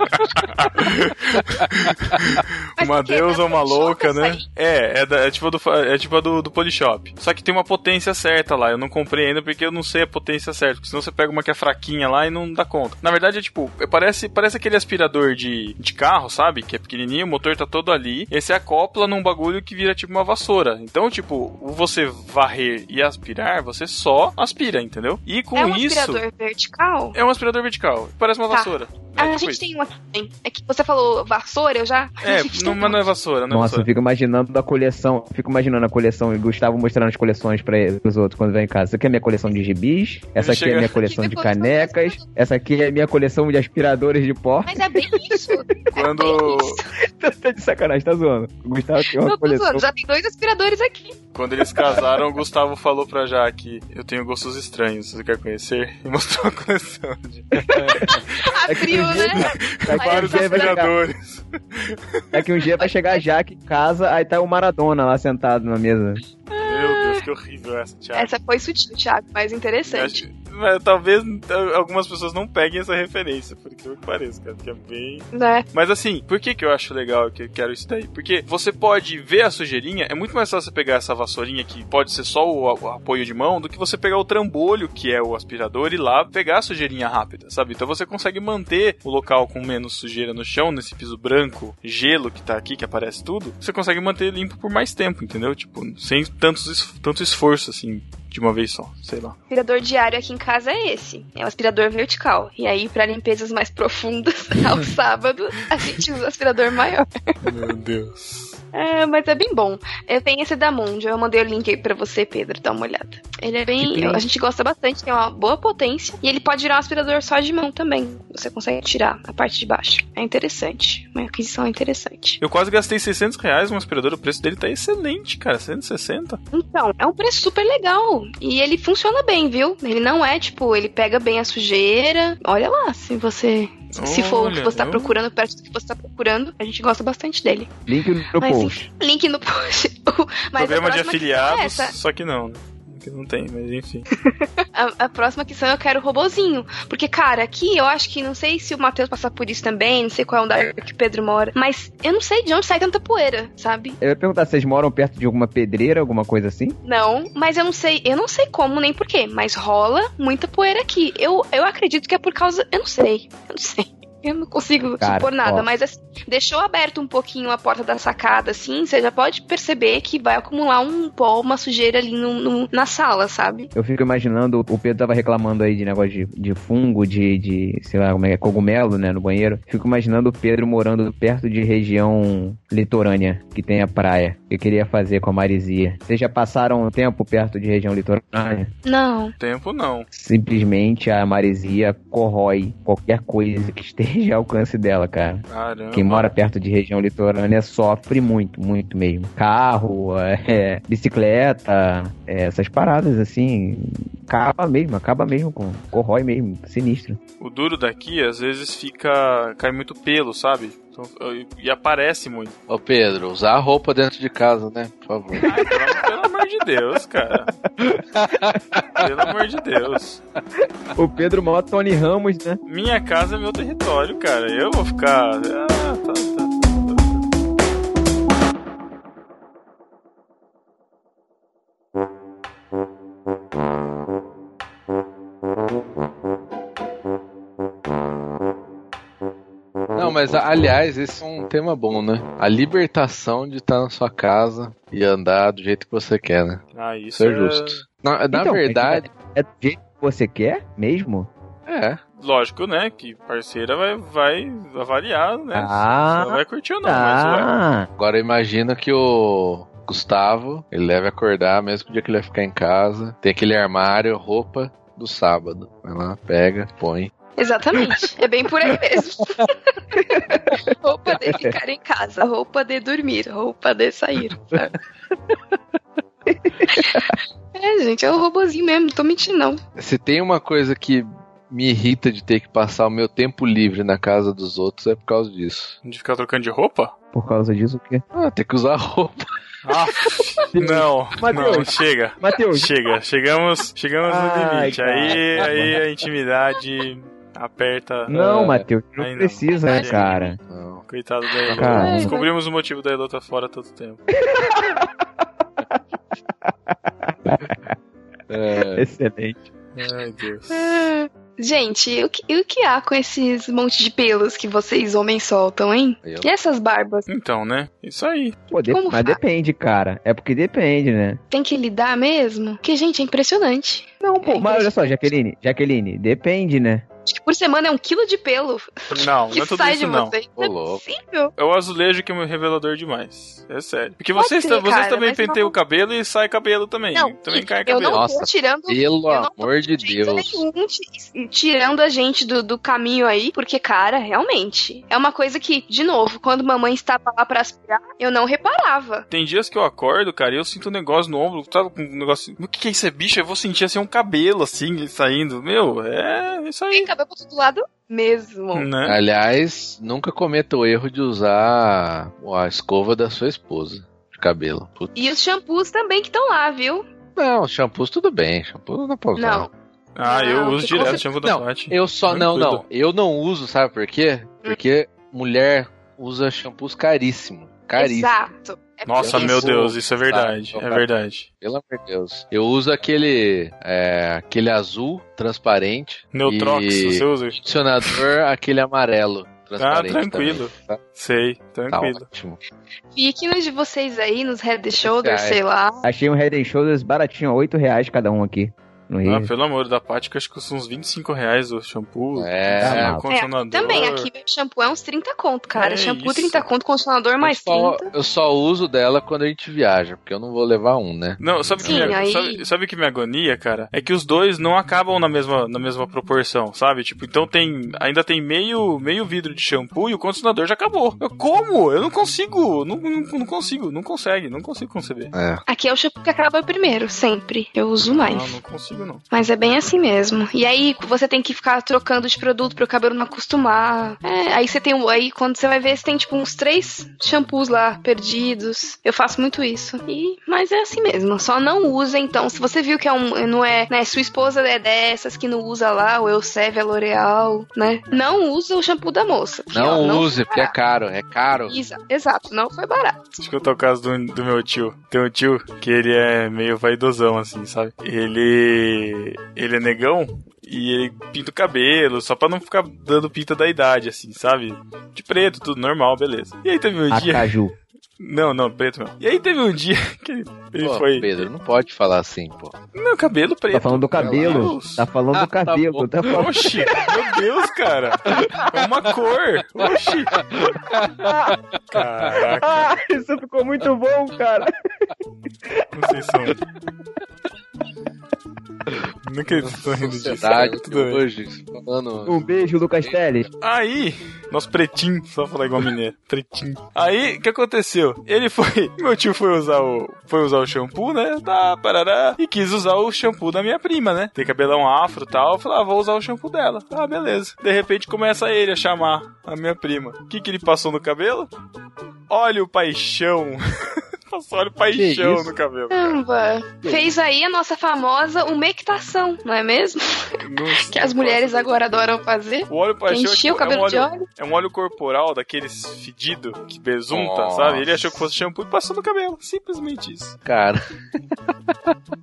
Uma deusa, é uma Polishop louca, né? É, é, da- é tipo a do, é tipo a do, do Polishop. Só que tem uma potência certa lá. Eu não comprei ainda porque eu não sei a potência certa. Porque senão você pega uma que é fraquinha lá e não dá conta. Na verdade, é tipo, é- parece, parece aquele aspirador de, de carro, sabe? Que é pequenininho, o motor tá todo ali. E você acopla num bagulho que vira tipo uma vassoura. Então, tipo, o você varrer e aspirar, você só aspira, entendeu? E com é um isso. aspirador vertical? É um aspirador vertical. Parece uma Tá. vassoura. É a tipo gente isso. tem um aqui também. É que você falou vassoura, eu já. É, não, mas não é vassoura, não é Nossa, eu fico imaginando a coleção. Fico imaginando a coleção e Gustavo mostrando as coleções para os outros quando vem em casa. Essa aqui é a minha coleção de gibis, essa aqui é minha coleção de é canecas, essa aqui é a minha coleção de aspiradores de pó. Mas é bem isso. Quando- É bem isso. tá de sacanagem, tá zoando. O Gustavo tem uma Não tô coleção. zoando, já tem dois aspiradores aqui. Quando eles casaram, o Gustavo falou pra Jaque: Eu tenho gostos estranhos, você quer conhecer? E mostrou a coleção de Abriu, né? Daqui um vários dia vai daqui um dia vai chegar a Jaque em casa, aí tá o Maradona lá sentado na mesa. Meu Deus, que horrível essa, Thiago. Essa foi sutil, Thiago, mas interessante. Talvez algumas pessoas não peguem essa referência, por que pareça, cara, porque é bem. Né? Mas assim, por que, que eu acho legal que eu quero isso daí? Porque você pode ver a sujeirinha, é muito mais fácil você pegar essa vassourinha que pode ser só o, o apoio de mão, do que você pegar o trambolho, que é o aspirador, e lá pegar a sujeirinha rápida, sabe? Então você consegue manter o local com menos sujeira no chão, nesse piso branco, gelo que tá aqui, que aparece tudo, você consegue manter limpo por mais tempo, entendeu? Tipo, sem tantos, tanto esforço, assim, de uma vez só, sei lá. O aspirador diário aqui em casa é esse. É o aspirador vertical. E aí, pra limpezas mais profundas, ao sábado, a gente usa o aspirador maior. Meu Deus. É, mas é bem bom. Eu tenho esse da Mondio. Eu mandei o link aí pra você, Pedro. Dá uma olhada. Ele é bem. A gente gosta bastante, tem uma boa potência. E ele pode virar um aspirador só de mão também. Você consegue tirar a parte de baixo. É interessante. Uma aquisição interessante. Eu quase gastei 600 reais num aspirador, o preço dele tá excelente, cara, 160. Então, é um preço super legal. E ele funciona bem, viu? Ele não é tipo, ele pega bem a sujeira. Olha lá, se você. Se for o que Olha, você tá eu- procurando, perto do que você tá procurando, a gente gosta bastante dele. Link no Mas post. enfim, link no post. Mas Programa de é afiliados, essa. só que não, né? Que não tem, mas enfim. A, a próxima questão eu quero o robozinho. Porque, cara, aqui eu acho que não sei se o Matheus passar por isso também, não sei qual é o andar que o Pedro mora, mas eu não sei de onde sai tanta poeira, sabe? Eu ia perguntar, vocês moram perto de alguma pedreira, alguma coisa assim? Não, mas eu não sei, eu não sei como nem porquê, mas rola muita poeira aqui. Eu, eu acredito que é por causa. Eu não sei, eu não sei. Eu não consigo Cara, supor nada, ó. mas assim, deixou aberto um pouquinho a porta da sacada, assim, você já pode perceber que vai acumular um pó, uma sujeira ali no, no- na sala, sabe? Eu fico imaginando, o Pedro tava reclamando aí de negócio de, de fungo, de, de, sei lá, como é que é, cogumelo, né, no banheiro. Fico imaginando o Pedro morando perto de região litorânea, que tem a praia. Que queria fazer com a Marizia. Vocês já passaram um tempo perto de região litorânea? Não. Tempo não. Simplesmente a Marizia corrói qualquer coisa que esteja ao alcance dela, cara. Caramba. Quem mora perto de região litorânea sofre muito, muito mesmo. Carro, é, bicicleta, é, essas paradas assim, acaba mesmo, acaba mesmo com corrói mesmo, sinistro. O duro daqui, às vezes, fica. cai muito pelo, sabe? Então, e- aparece muito. Ô Pedro, usar a roupa dentro de casa, né? Por favor. Ai, pelo, pelo amor de Deus, cara. Pelo amor de Deus. O Pedro mó Tony Ramos, né? Minha casa é meu território, cara. Eu vou ficar. Ah, tá, tá, mas aliás, esse é um tema bom, né? A libertação de estar na sua casa e andar do jeito que você quer, né? Ah, isso Isso é justo. Na, na Então, verdade, É do jeito que você quer mesmo? é. Lógico, né? Que parceira vai, vai avaliar, né? Ah, ela vai curtir ou não, mas ué. Ah, Agora imagina que o Gustavo, ele deve acordar mesmo que o dia que ele vai ficar em casa. Tem aquele armário, roupa do sábado. Vai lá, pega, põe. Exatamente. É bem por aí mesmo. roupa de ficar em casa, roupa de dormir, roupa de sair. sabe? É, gente, é o robozinho mesmo, não tô mentindo, não. Se tem uma coisa que me irrita de ter que passar o meu tempo livre na casa dos outros, é por causa disso. De ficar trocando de roupa? por causa disso o quê? Ah, ter que usar roupa. Ah, não, não, Mateus. chega. Matheus, Chega, chegamos, chegamos no Ai, limite. cara. Aí, aí a intimidade aperta. não, É. Matheus, não Aí não. precisa, né, cara? Não. Coitado da Elo. Cara. Descobrimos o motivo da Elo estar fora tanto tempo. É, Excelente. Ai, Deus. Gente, e o que, o que há com esses monte de pelos que vocês homens soltam, hein? eu- E essas barbas? Então, né? Isso aí. Pô, de- Como mas faz? depende, cara. É porque depende, né? Tem que lidar mesmo? Porque, gente, é impressionante. Não, pô, É mas olha só, Jaqueline, Jaqueline, depende, né? Acho que por semana é um quilo de pelo Não, que não é tudo sai isso de não. vocês. Ô, Não é possível. É o azulejo que é meu revelador demais. É sério. Porque Pode vocês, ser, vocês cara, também penteiam não- o cabelo e sai cabelo também. Não, também cai eu cabelo. não tô Nossa, tirando Pelo Eu não tô amor de Deus. nenhum ti- tirando a gente do, do caminho aí, porque, cara, realmente, é uma coisa que, de novo, quando mamãe estava lá pra aspirar, eu não reparava. Tem dias que eu acordo, cara, e eu sinto um negócio no ombro, sabe? Um negócio. O que, que é isso? É bicho? Eu vou sentir assim um cabelo assim saindo. Meu, é isso Tem aí. cabelo pro todo lado mesmo. Né? Aliás, nunca cometa o erro de usar a escova da sua esposa de cabelo. Putz. E os shampoos também que estão lá, viu? Não, shampoos tudo bem. Shampoo não dá pra usar. Não. Ah, eu Não, uso porque direto você- shampoo da Não. Eu só. Não, Tranquilo. não. Eu não uso, sabe por quê? Porque mulher usa shampoos caríssimos. Caríssimo. Exato. É Nossa, meu. Deus, isso é verdade. Tá, É verdade. Pelo amor de Deus. Eu uso aquele. é, aquele azul transparente. Neutrox, e você usa? Condicionador, aquele amarelo. Ah, tranquilo. também, tá? Sei, Tá tranquilo. ótimo. Fiquem nos de vocês aí, nos head and shoulders, sei lá. Achei um Head and Shoulders baratinho, ó, 8 reais cada um aqui. No Rio. Ah, pelo amor da que acho que custa uns 25 reais o shampoo. É. O mal. condicionador. É, também, aqui meu shampoo é uns 30 conto, cara. É shampoo isso. 30 conto, condicionador mais eu, só, 30. eu só uso dela quando a gente viaja, porque eu não vou levar um, né? Não, sabe o que, aí- sabe, sabe o que me agonia, cara? É que os dois não acabam na mesma, na mesma proporção, sabe? Tipo, então tem. Ainda tem meio, meio vidro de shampoo e o condicionador já acabou. Eu, como? Eu não consigo. Não, não, não consigo. Não consegue. Não consigo conceber. É. Aqui é o shampoo que acaba primeiro, sempre. Eu uso mais. Não, não consigo, não. Mas é bem assim mesmo. E aí você tem que ficar trocando de produto pro cabelo não acostumar. É, aí você tem o- aí quando você vai ver, você tem tipo uns três shampoos lá perdidos. Eu faço muito isso. E mas é assim mesmo. Só não usa então. Se você viu que é um não é, né, sua esposa é dessas que não usa lá, o Elseve, a L'Oreal, né? Não usa o shampoo da moça. ó, Não, use, porque é caro, é caro. Exa- Exato, não foi barato. Deixa eu contar o caso do, do meu tio. Tem um tio que ele é meio vaidosão, assim, sabe? Ele. Ele é negão e ele pinta o cabelo, só pra não ficar dando pinta da idade, assim, sabe? De preto, tudo normal, beleza. E aí teve um dia. Acaju. Não, não, preto não. E aí teve um dia que ele, ele Pô, foi. Pedro, não pode falar assim, pô. Não, cabelo preto. Tá falando do cabelo. Tá falando Ah, do tá cabelo. bom. Tá falando... Oxi, meu Deus, cara. É uma cor. Oxi. Caraca, Ah, isso ficou muito bom, cara. vocês são. Não acredito que vocês estão rindo disso. Sociedade cara. Tudo hoje, falando. Um beijo, Lucas Teles. Aí, nosso pretinho, só falar igual mineiro, pretinho. Aí, o que aconteceu? Ele foi, meu tio foi usar o, foi usar o shampoo, né? Tá, parará, e quis usar o shampoo da minha prima, né? Tem cabelão afro e tal. Eu falei, ah, vou usar o shampoo dela. Ah, beleza. De repente começa ele a chamar a minha prima. O que que ele passou no cabelo? Óleo paixão. Passou óleo paixão no cabelo. Caramba. Fez aí a nossa famosa umectação, não é mesmo? Nossa, Que as mulheres agora adoram fazer. O óleo paixão é, Enchia o tipo, é um cabelo de óleo, óleo. é um óleo corporal daqueles fedido que besunta, Nossa. sabe? Ele achou que fosse shampoo e passou no cabelo. Simplesmente isso. Cara,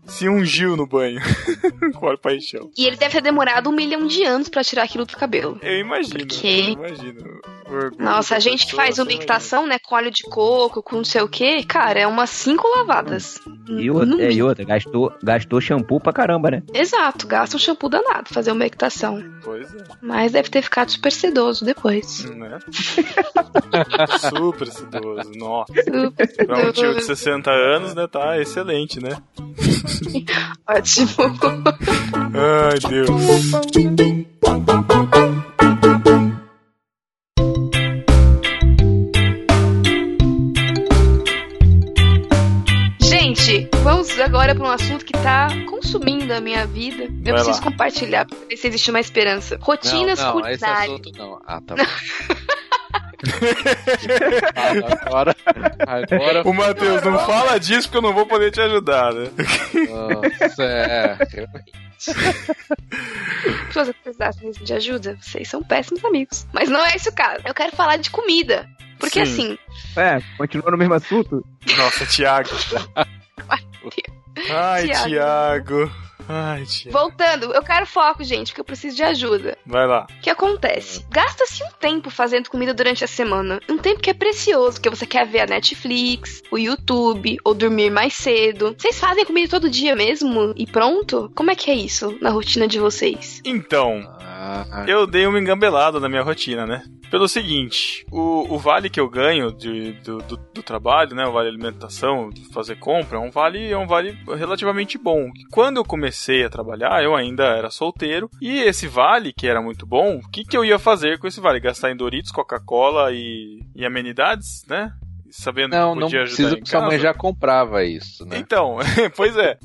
Se ungiu no banho com óleo paixão. E ele deve ter demorado um milhão de anos pra tirar aquilo do cabelo. Eu imagino. Porque- Eu imagino. Nossa, a gente que faz umectação, né, com óleo de coco, com não sei o que, cara, é umas cinco lavadas. E outra, é, e outra, gastou, gastou shampoo pra caramba, né? Exato, gasta um shampoo danado fazer umectação. Pois é. Mas deve ter ficado super sedoso depois. Né? Super sedoso. Nossa. Super Pra um tio de sedoso. 60 anos, né? Tá excelente, né? Ótimo. Ai, Deus. Agora para um assunto que tá consumindo a minha vida. Eu Vai preciso lá. compartilhar pra ver se existe uma esperança. não, Rotinas não, esse culinárias. assunto não. Ah, tá bom. Agora, agora, O Matheus, não fala disso porque eu não vou poder te ajudar, né? nossa, é. Pessoas que precisassem de ajuda, vocês são péssimos amigos. Mas não é esse o caso. Eu quero falar de comida. Porque Sim. assim, É, continua no mesmo assunto. Nossa, Thiago. Ai. Thiago. Ai, Thiago. voltando, eu quero foco, gente, porque eu preciso de ajuda. Vai lá. O que acontece? Gasta-se um tempo fazendo comida durante a semana. Um tempo que é precioso, porque você quer ver a Netflix, o YouTube, ou dormir mais cedo. Vocês fazem comida todo dia mesmo? E pronto? Como é que é isso na rotina de vocês? Então, Ah, eu dei uma engambelada na minha rotina, né? Pelo seguinte, o, o vale que eu ganho de- do, do, do trabalho, né? O vale alimentação, fazer compra, é um vale, é um vale relativamente bom. Quando eu comecei a trabalhar, eu ainda era solteiro. E esse vale, que era muito bom, o que, que eu ia fazer com esse vale? Gastar em Doritos, Coca-Cola e, e amenidades, né? Sabendo não, que não podia ajudar precisa, em porque sua mãe já comprava isso, né? Então, pois é.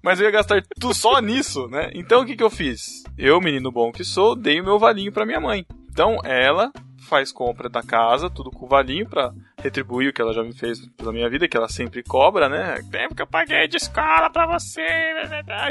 Mas eu ia gastar tudo só nisso, né? Então o que, que eu fiz? Eu, menino bom que sou, dei o meu valinho pra minha mãe. Então ela faz compra da casa, tudo com o valinho pra retribuir o que ela já me fez pela minha vida, que ela sempre cobra, né? Tempo que eu paguei de escola pra você.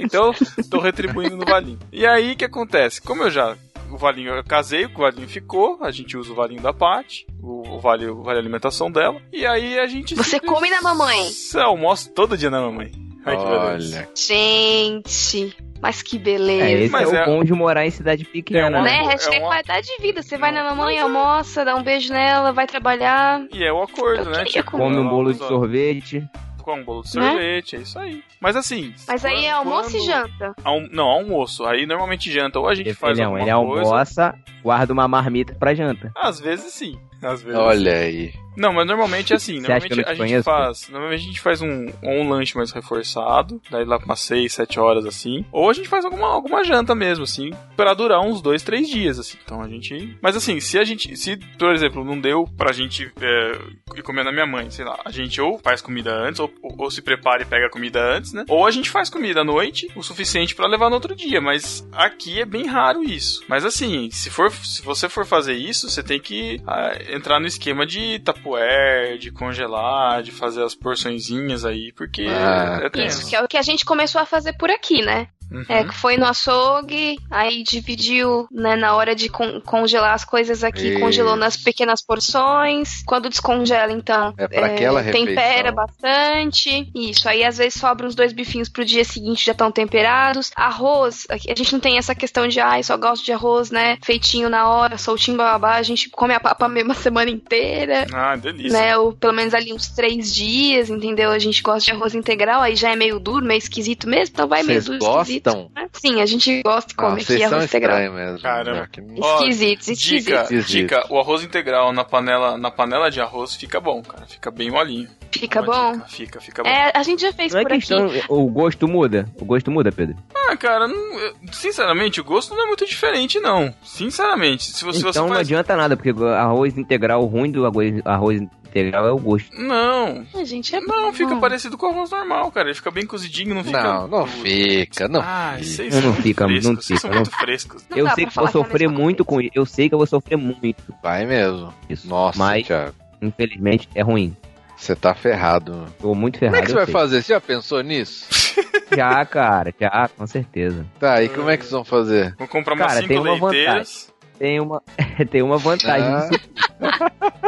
Então, tô retribuindo no valinho. E aí o que acontece? Como eu já o valinho eu casei, o valinho ficou, a gente usa o valinho da Paty, o, o vale, o vale alimentação dela, e aí a gente Você sempre come na mamãe? Almoço todo dia na mamãe. Ai, que beleza. Olha, Gente, mas que É, beleza. esse Mas é, é- o bom de morar em cidade pequena, É uma- né? né? é Hashtag uma- qualidade de vida. Você vai na mamãe, almoça, dá um beijo nela, vai trabalhar. E é o acordo, Eu né? Tipo, comer. Come um bolo de usa- sorvete. com um bolo de Né? sorvete, é isso aí. Mas assim. Mas aí é quando- almoço e janta. Alm- Não, almoço. Aí normalmente janta. Ou a gente faz Ele, não, alguma ele coisa. almoça, guarda uma marmita pra janta. Às vezes sim. Às vezes Olha aí. Não, mas normalmente é assim. Normalmente a te gente faz. Normalmente a gente faz um, um lanche mais reforçado, daí lá umas 6, 7 horas assim. Ou a gente faz alguma, alguma janta mesmo, assim, pra durar uns 2, 3 dias, assim. Então a gente. Mas assim, se a gente. Se, por exemplo, não deu pra gente é, ir comer na minha mãe, sei lá, a gente ou faz comida antes, ou, ou, se prepara e pega a comida antes, né? Ou a gente faz comida à noite, o suficiente pra levar no outro dia. Mas aqui é bem raro isso. Mas assim, se, for, se você for fazer isso, você tem que ah, entrar no esquema de tapuer, de congelar, de fazer as porçõezinhas aí, porque Ah, é tenso. Isso, que é o que a gente começou a fazer por aqui, né? Uhum. É, que foi no açougue, aí dividiu, né, na hora de con- congelar as coisas aqui, Isso. congelou nas pequenas porções. Quando descongela, então, É pra aquela tempera refeição. bastante. Isso, aí às vezes sobra uns dois bifinhos pro dia seguinte, já estão temperados. Arroz, a gente não tem essa questão de, ai, só gosto de arroz, né, feitinho na hora, soltinho, bababá. A gente come a papa mesmo a semana inteira. Ah, delícia. Né, ou pelo menos ali uns três dias, entendeu? A gente gosta de arroz integral, aí já é meio duro, meio esquisito mesmo, então vai meio Vocês duro, gostam? esquisito. Né? Sim, a gente gosta de Não, comer aqui arroz integral. mesmo. Caramba. né? Esquisitos, Dica, dica, o arroz integral na panela, na panela de arroz fica bom, cara. Fica bem molinho. Fica bom. dica, Fica, fica bom. É, a gente já fez Não é por aqui. questão. O gosto muda. O gosto muda, Pedro. Ah, cara, não- eu- sinceramente, o gosto não é muito diferente, não. Sinceramente, se você, se você então não faz... adianta nada, porque arroz integral, o ruim do arroz, arroz integral é o gosto. Não, A gente é não, fica parecido com o arroz normal, cara. Ele fica bem cozidinho, não fica... Não, não fica, não Ah, fica. vocês Não fica, não frescos, vocês são fica, muito frescos. Não eu sei que vou é sofrer muito com isso. Eu sei que eu vou sofrer muito. Vai mesmo. Isso. Nossa, Mas, Thiago, infelizmente, é ruim. você tá ferrado. Tô muito Como ferrado. é que você vai sei. fazer? Você já pensou nisso? Já, cara, já, com certeza. Tá, e como é que vocês vão fazer? Vou comprar umas Cara, tem cinco uma leiteiras, Tem uma, tem uma vantagem Ah. disso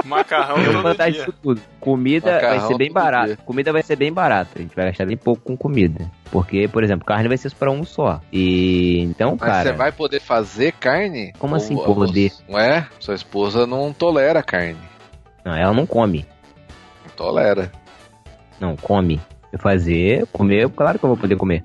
macarrão Tem uma todo vantagem dia. disso tudo. Comida Macarrão vai ser bem barata. dia. Comida vai ser bem barata. A gente vai gastar bem pouco com comida. Porque, por exemplo, carne vai ser só pra um só. E então, Mas cara. você vai poder fazer carne? Como assim Ou- poder? Não é? Sua esposa não tolera carne. Não, ela não come. Não tolera. Não, come. Eu fazer, comer, claro que eu vou poder comer.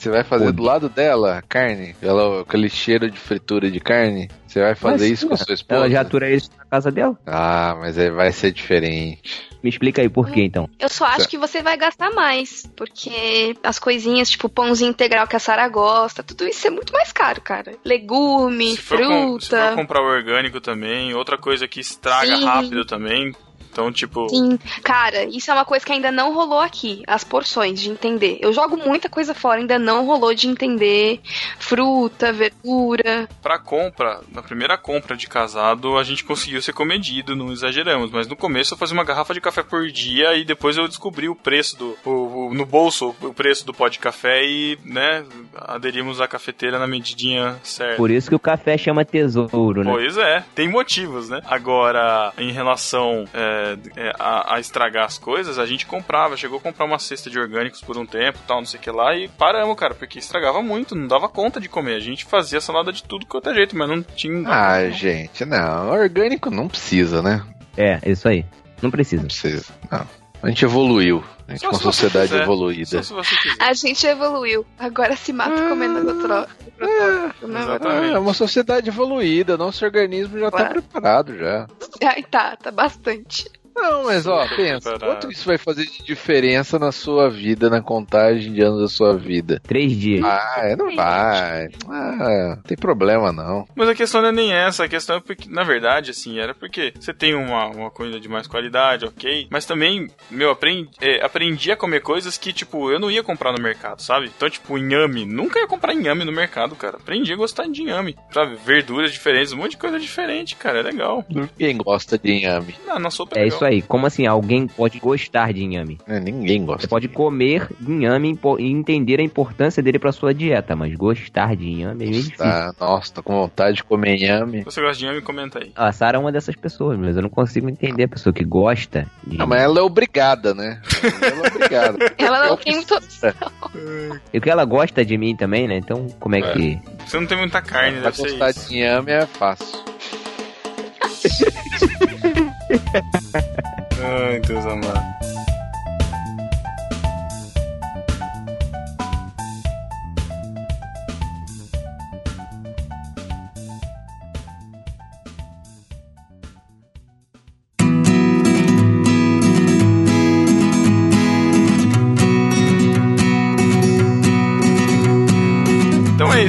Você vai fazer do lado dela carne? Ela, aquele cheiro de fritura de carne? Você vai fazer Mas, isso com a sua esposa? Ela já atura isso na casa dela. Ah, mas aí vai ser diferente. Me explica aí por quê, então. Eu só acho Certo. que você vai gastar mais, porque as coisinhas, tipo pãozinho integral que a Sara gosta, tudo isso é muito mais caro, cara. Legume, Se for, com- se for fruta. comprar orgânico também, outra coisa que estraga Sim. rápido também. Então, tipo, Sim, cara, isso é uma coisa que ainda não rolou aqui, as porções de entender. Eu jogo muita coisa fora, ainda não rolou de entender fruta, verdura. pra compra, na primeira compra de casado, a gente conseguiu ser comedido, não exageramos. Mas no começo eu fazia uma garrafa de café por dia e depois eu descobri o preço do. o- o- no bolso, o preço do pó de café e, né, aderimos à cafeteira na medidinha certa. Por isso que o café chama tesouro, né? Pois é, tem motivos, né? Agora, em relação é, é, a, a estragar as coisas, a gente comprava, chegou a comprar uma cesta de orgânicos por um tempo, tal, não sei o que lá, e paramos, cara, porque estragava muito, não dava conta de comer. A gente fazia salada de tudo quanto é jeito, mas não tinha. Ah, gente, não. Orgânico não precisa, né? É, isso aí. Não precisa. Não precisa. Não. A gente evoluiu. A gente Só é uma sociedade quiser. evoluída. Só se você quiser. A gente evoluiu. Agora se mata comendo agrotóxico. né? Exatamente. Ah, é uma sociedade evoluída. Nosso organismo já tá Claro. preparado já. Ai, tá, tá bastante. Não, mas ó, pensa, quanto isso vai fazer de diferença na sua vida, na contagem de anos da sua vida? Três dias. Ah, é, não vai. Ah, não tem problema não. Mas a questão não é nem essa, a questão é porque, na verdade, assim, era porque você tem uma, uma comida de mais qualidade, ok, mas também, meu, aprendi, é, aprendi a comer coisas que, tipo, eu não ia comprar no mercado, sabe? Então, tipo, inhame, nunca ia comprar inhame no mercado, cara. Aprendi a gostar de inhame, sabe? Verduras diferentes, um monte de coisa diferente, cara, é legal. Ninguém gosta de inhame. Não, não sou É isso aí. Como assim alguém pode gostar de inhame? É, ninguém gosta. Você pode de comer inhame e entender a importância dele pra sua dieta, mas gostar de inhame é meio difícil. Tá, nossa, tô com vontade de comer inhame. Se você gosta de inhame, comenta aí. A Sara é uma dessas pessoas, mas eu não consigo entender a pessoa que gosta de Não, mas ela é obrigada, né? Ela é obrigada. Ela É não o que tem muito. E que ela gosta de mim também, né? Então, como é, É. que. Você não tem muita carne, Pra deve ser gostar isso. de inhame é fácil. Ai, Deus amado.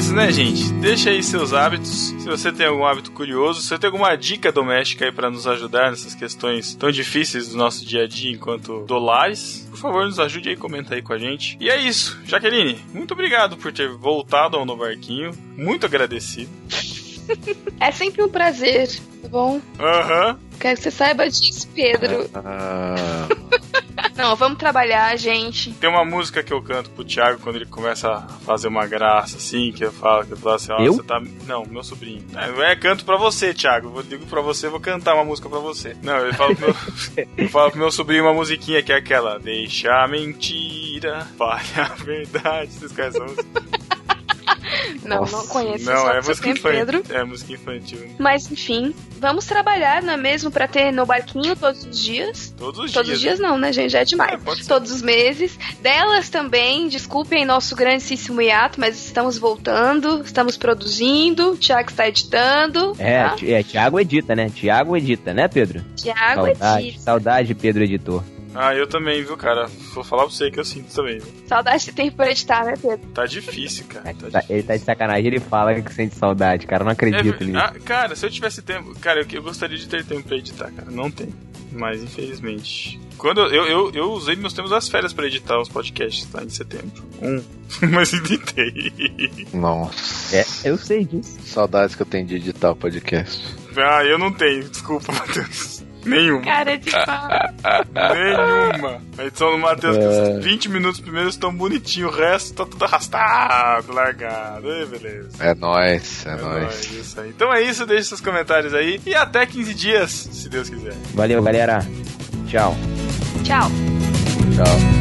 Isso, né, gente? Deixa aí seus hábitos. Se você tem algum hábito curioso, se você tem alguma dica doméstica aí pra nos ajudar nessas questões tão difíceis do nosso dia a dia enquanto dolares, por favor, nos ajude aí, comenta aí com a gente. E é isso. Jaqueline, muito obrigado por ter voltado ao No Barquinho. Muito agradecido. É sempre um prazer, tá bom? Aham. Quero que você saiba disso, Pedro. Ah, Não, vamos trabalhar, gente. Tem uma música que eu canto pro Thiago quando ele começa a fazer uma graça, assim, que eu falo, que eu falo assim, ó, Eu? você tá. Não, meu sobrinho. É, é, canto pra você, Thiago. Eu digo pra você, vou cantar uma música pra você. Não, eu falo pro meu, eu falo pro meu sobrinho uma musiquinha que é aquela. Deixa a mentira, fale a verdade. Vocês conhecem essa música? Não, Nossa, não conheço. Não, é música infantil. Pedro. É música infantil. Mas enfim, vamos trabalhar, não é mesmo? Pra ter no barquinho todos os dias. Todos os Todos dias. os dias não, né, gente? Já é demais. É. Todos os meses. Delas também, desculpem nosso grandíssimo hiato, mas estamos voltando, estamos produzindo, o Thiago está editando. É, tá? É, Thiago edita, né? Thiago edita, né, Pedro? Thiago saudade, edita. saudade, Pedro editor. Ah, eu também, viu, cara? Vou falar pra você que eu sinto também. viu? Saudade de tempo pra editar, né, Pedro? Tá difícil, cara. Tá Tá- difícil. ele tá de sacanagem, ele fala que sente saudade, cara. Eu não É acredito ver- nisso. ah, cara, se eu tivesse tempo. Cara, eu, eu gostaria de ter tempo pra editar, cara. Não tem. Mas infelizmente. Quando eu, eu, eu, eu usei meus tempos das férias pra editar os podcasts, tá? Em setembro. Um. Mas editei. nossa. É, eu sei disso. Saudades que eu tenho de editar o podcast. ah, eu não tenho. Desculpa, Matheus. Nenhuma. Cara de pau. Nenhuma. A edição do Matheus, que É. os 20 minutos primeiros estão bonitinhos, o resto tá tudo arrastado, largado. Ei, beleza. É nóis, é, É nóis. nóis, isso aí. Então é isso, deixe seus comentários aí. E até 15 dias, se Deus quiser. Valeu, galera. Tchau. Tchau. Tchau.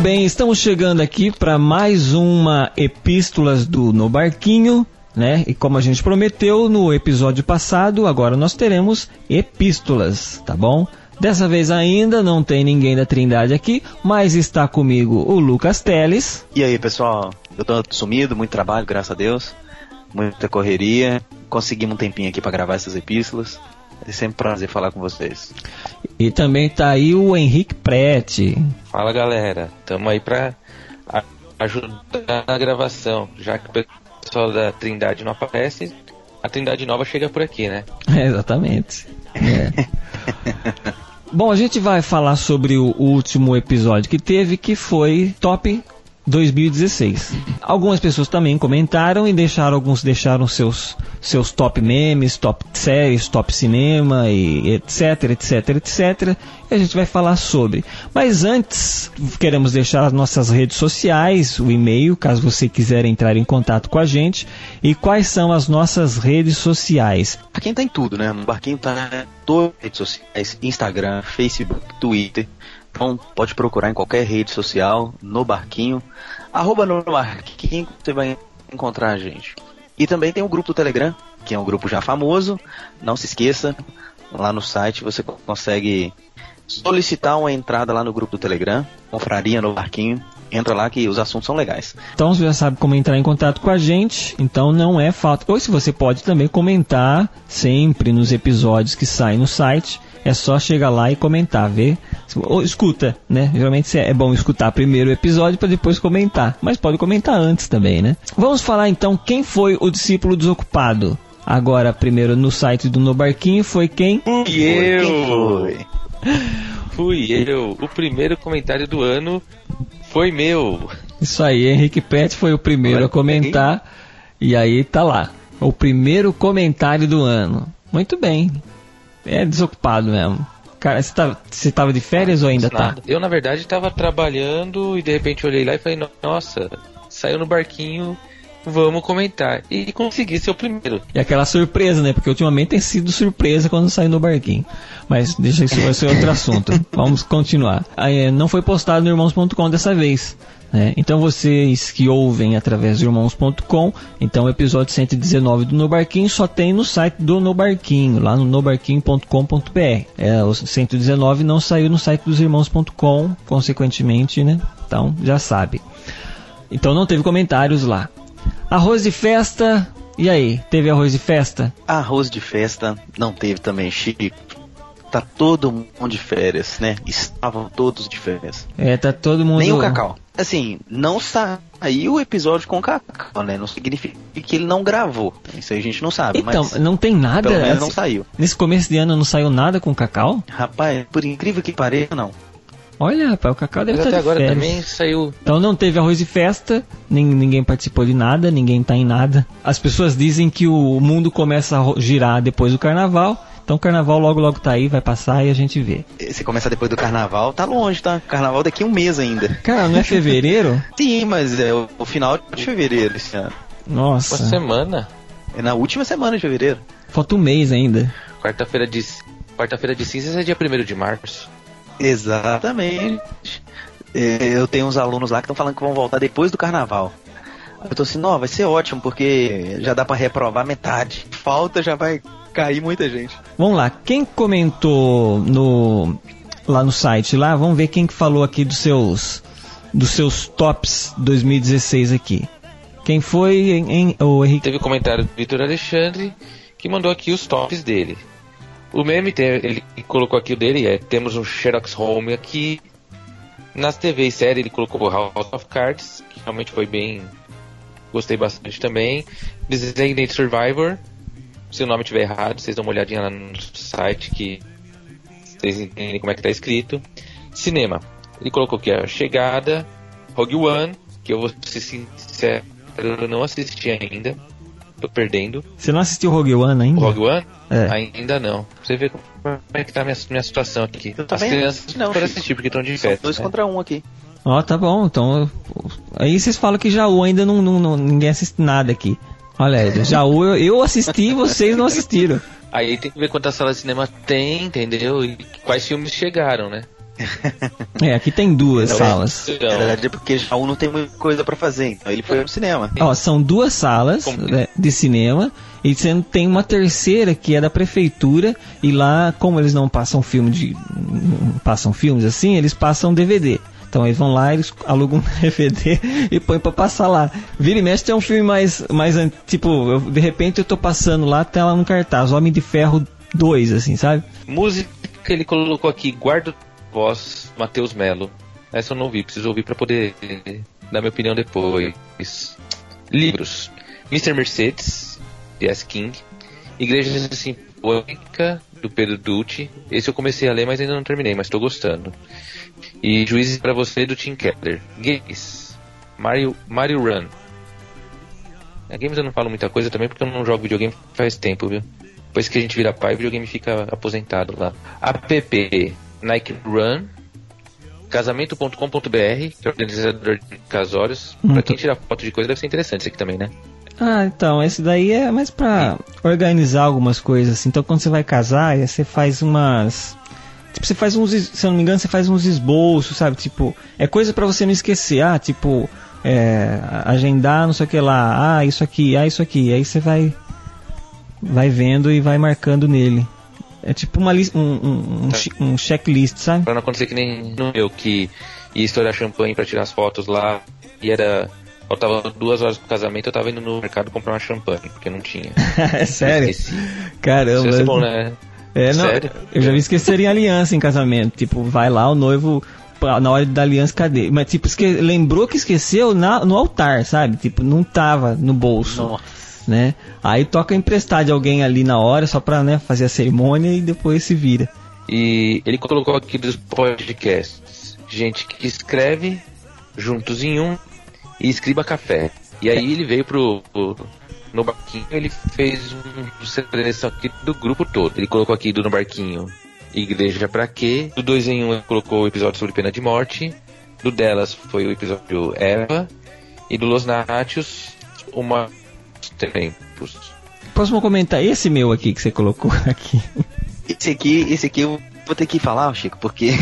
Bem, estamos chegando aqui para mais uma Epístolas do No Barquinho, né? E como a gente prometeu no episódio passado, agora nós teremos epístolas, tá bom? Dessa vez ainda não tem ninguém da Trindade aqui, mas está comigo o Lucas Teles. E aí, pessoal? Eu tô sumido, muito trabalho, graças a Deus. Muita correria. Conseguimos um tempinho aqui pra gravar essas epístolas. É sempre um prazer falar com vocês. E também está aí o Henrique Prete. Fala galera, tamo aí pra ajudar na gravação, já que o pessoal da Trindade não aparece, a Trindade Nova chega por aqui, né? É, exatamente. É. Bom, a gente vai falar sobre o último episódio que teve, que foi Top 2016. Algumas pessoas também comentaram e deixaram, alguns deixaram seus, seus top memes, top séries, top cinema e etc, etc, etc. E a gente vai falar sobre. Mas antes, queremos deixar as nossas redes sociais, o e-mail, caso você quiser entrar em contato com a gente. E quais são as nossas redes sociais? Barquinho tá em tudo, né? No Barquinho tá em todas as redes sociais, Instagram, Facebook, Twitter. Então pode procurar em qualquer rede social, no Barquinho. Arroba no Barquinho, você vai encontrar a gente. E também tem o grupo do Telegram, que é um grupo já famoso. Não se esqueça, lá no site você consegue solicitar uma entrada lá no grupo do Telegram, Confraria no Barquinho. Entra lá que os assuntos são legais. Então você já sabe como entrar em contato com a gente, então não é falta. Ou se você pode também comentar sempre nos episódios que saem no site, é só chegar lá e comentar, ver. Ou escuta, né? Geralmente é bom escutar primeiro o episódio para depois comentar, mas pode comentar antes também, né? Vamos falar então quem foi o discípulo desocupado. Agora, primeiro no site do No Barquinho foi quem? Fui eu! Fui eu! O primeiro comentário do ano foi meu. Isso aí, Henrique Pet foi o primeiro a comentar. E aí tá lá. O primeiro comentário do ano. Muito bem. É desocupado mesmo. Cara, você, tá, você tava de férias ou ainda tá? Nada. Eu, na verdade, tava trabalhando e de repente olhei lá e falei, nossa, saiu no barquinho, vamos comentar. E consegui ser o primeiro. E aquela surpresa, né? Porque ultimamente tem sido surpresa quando sai no barquinho. Mas deixa isso vai ser outro assunto. Vamos continuar. Aí, é, não foi postado no irmãos.com dessa vez. Né? Então vocês que ouvem através do irmãos.com, então o episódio 119 do No Barquinho só tem no site do No Barquinho, lá no nobarquinho.com.br. É, o 119 não saiu no site dos irmãos.com, consequentemente, né? Então já sabe. Então não teve comentários lá. Arroz de festa. E aí, teve arroz de festa? Arroz de festa não teve também, Chico. Tá todo mundo de férias, né? Estavam todos de férias. É, tá todo mundo. Nem o Cacau. Assim, não saiu o episódio com o Cacau, né? Não significa que ele não gravou. Isso aí a gente não sabe, Então, mas não tem nada. pelo menos não saiu. Nesse começo de ano não saiu nada com o Cacau? Rapaz, por incrível que pareça, não. Olha, rapaz, o Cacau deve Mas estar até de agora férias. também saiu. Então não teve arroz de festa, nin- ninguém participou de nada, ninguém tá em nada. As pessoas dizem que o mundo começa a girar depois do carnaval. Então o carnaval logo logo tá aí, vai passar e a gente vê. Se começar depois do carnaval, tá longe, tá? Carnaval daqui a um mês ainda. Cara, não é fevereiro? Sim, mas é o, o final de fevereiro esse ano. Uma Nossa, semana. É na última semana de fevereiro. falta um mês ainda. Quarta-feira de. Quarta-feira de cinzas é dia 1 de março. Exatamente. É, Eu tenho uns alunos lá que estão falando que vão voltar depois do carnaval. Eu tô assim, não, vai ser ótimo, porque já dá pra reprovar metade. Falta, já vai cair muita gente. Vamos lá, quem comentou no lá no site lá, vamos ver quem que falou aqui dos seus dos seus tops 2016 aqui. Quem foi em, em- o Henrique? Teve comentário do Vitor Alexandre que mandou aqui os tops dele. O meme, tem- ele colocou aqui o dele, é temos um Sherlock Holmes aqui. Nas TV e série ele colocou House of Cards, que realmente foi bem. Gostei bastante também. Designated Survivor. Se o nome estiver errado, vocês dão uma olhadinha lá no site que vocês entendem como é que tá escrito. Cinema. Ele colocou aqui a Chegada, Rogue One, que eu vou ser sincero, eu não assisti ainda. Tô perdendo. Você não assistiu Rogue One O ainda? Rogue One? É. Ainda não. Pra você ver como é que tá a minha, minha situação aqui. Eu As também crianças não, não assistir porque estão de São festa. dois né? contra um aqui. Ó, tá bom, então. Aí vocês falam que Jaú ainda não, não, não- ninguém assiste nada aqui. Olha Jaú eu, eu assisti e vocês não assistiram. Aí tem que ver quantas salas de cinema tem, entendeu? E quais filmes chegaram, né? É, aqui tem duas Então, salas. Na Então, verdade é porque Jaú não tem muita coisa pra fazer, então ele foi no cinema. Ó, são duas salas né, de cinema e você tem uma terceira que é da prefeitura e lá, como eles não passam filme de não passam filmes assim, eles passam DVD. Então eles vão lá, eles alugam um DVD e põem pra passar lá. Vira e mexe um filme mais mais tipo, eu- de repente eu tô passando lá, tá lá no cartaz, Homem de Ferro 2 assim, sabe? música ele colocou aqui, guarda voz, Matheus Melo. Essa eu não ouvi, preciso ouvir pra poder dar minha opinião depois. Livros. Mr. Mercedes, de S. King. Igreja Sinfônica, do Pedro Dutti. Esse eu comecei a ler, mas ainda não terminei, mas tô gostando. E Juízes pra você, do Tim Keller. Games. Mario, Mario Run. A games eu não falo muita coisa também porque eu não jogo videogame faz tempo, viu? Depois que a gente vira pai, o videogame fica aposentado lá. App Nike Run, casamento.com.br, que é o organizador de casórios. Pra Muito. quem tira foto de coisa deve ser interessante isso aqui também, né? Ah, então, esse daí é mais pra organizar algumas coisas. assim. Então, quando você vai casar, você faz umas. Tipo, você faz uns. Se eu não me engano, você faz uns esboços, sabe? Tipo, é coisa pra você não esquecer. Ah, tipo, é, agendar não sei o que lá. Ah, isso aqui, ah, isso aqui. Aí você vai. Vai vendo e vai marcando nele. É tipo uma lista, um, um, um, Tá. um checklist, sabe? Pra não acontecer que nem no meu, que ia estourar champanhe pra tirar as fotos lá, e era. Faltava duas horas pro casamento, eu tava indo no mercado comprar uma champanhe, porque não tinha. é sério? Caramba. Isso ser bom, né? É, não, Sério? Eu já vi esquecerem aliança em casamento. Tipo, vai lá, o noivo, na hora da aliança, cadê? Mas, tipo, esque... lembrou que esqueceu na, no altar, sabe? Tipo, não tava no bolso. Nossa. né? Aí toca emprestar de alguém ali na hora, só pra né, fazer a cerimônia e depois se vira. E ele colocou aqui dos podcasts gente que escreve juntos em um e escriba café. E aí ele veio pro, pro- no barquinho, ele fez um seleção aqui do grupo todo. Ele colocou aqui do no barquinho Igreja pra quê? Do 2 em 1 um, ele colocou o episódio sobre pena de morte. Do delas foi o episódio Eva. E do Los Nachos, uma tempos. Próximo comentário, esse meu aqui que você colocou aqui. Esse aqui, esse aqui eu vou ter que falar, Chico, porque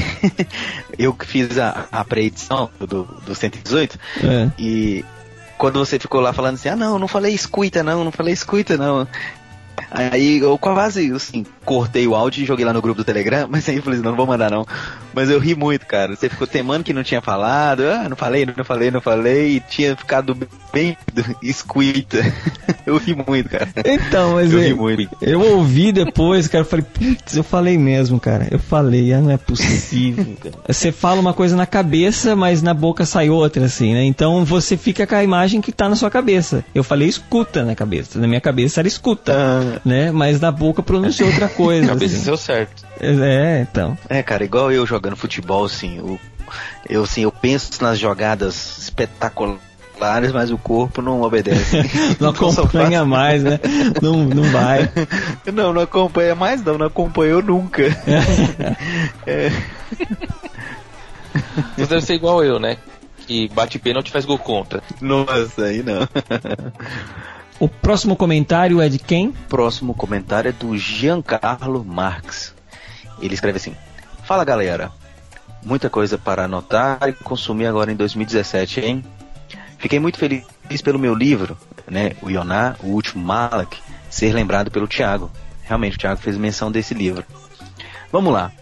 eu que fiz a, a pré-edição do, do 118 É. e quando você ficou lá falando assim, ah não, não falei escuta não, não falei escuta não. Aí eu quase, assim, cortei o áudio e joguei lá no grupo do Telegram, mas aí eu falei assim, não, não vou mandar não. Mas eu ri muito, cara. Você ficou temando que não tinha falado, ah, não falei, não falei, não falei, e tinha ficado bem escuita. Eu ri muito, cara. Então, mas eu é- ri muito. Eu ouvi depois, cara, eu falei, putz, eu falei mesmo, cara. Eu falei, ah, não é possível, cara. Você fala uma coisa na cabeça, mas na boca sai outra, assim, né? Então você fica com a imagem que tá na sua cabeça. Eu falei escuta na cabeça. Na minha cabeça era escuta, né? Mas na boca pronunciou outra coisa. Cabeça assim. deu certo. É, então. É, cara, igual eu jogando futebol, assim, o- eu, assim, eu penso nas jogadas espetaculares, mas o corpo não obedece. Não acompanha mais, né? Não, não vai. Não, não acompanha mais não, não acompanhou nunca. É. Você deve ser igual eu, né? Que bate pênalti e faz gol contra. Nossa, aí não. O próximo comentário é de quem? Próximo comentário é do Giancarlo Marx. Ele escreve assim: Fala galera, muita coisa para anotar e consumir agora em 2017, hein? Fiquei muito feliz pelo meu livro, né, o Ioná, o último Malak, ser lembrado pelo Tiago. Realmente, o Tiago fez menção desse livro. Vamos lá.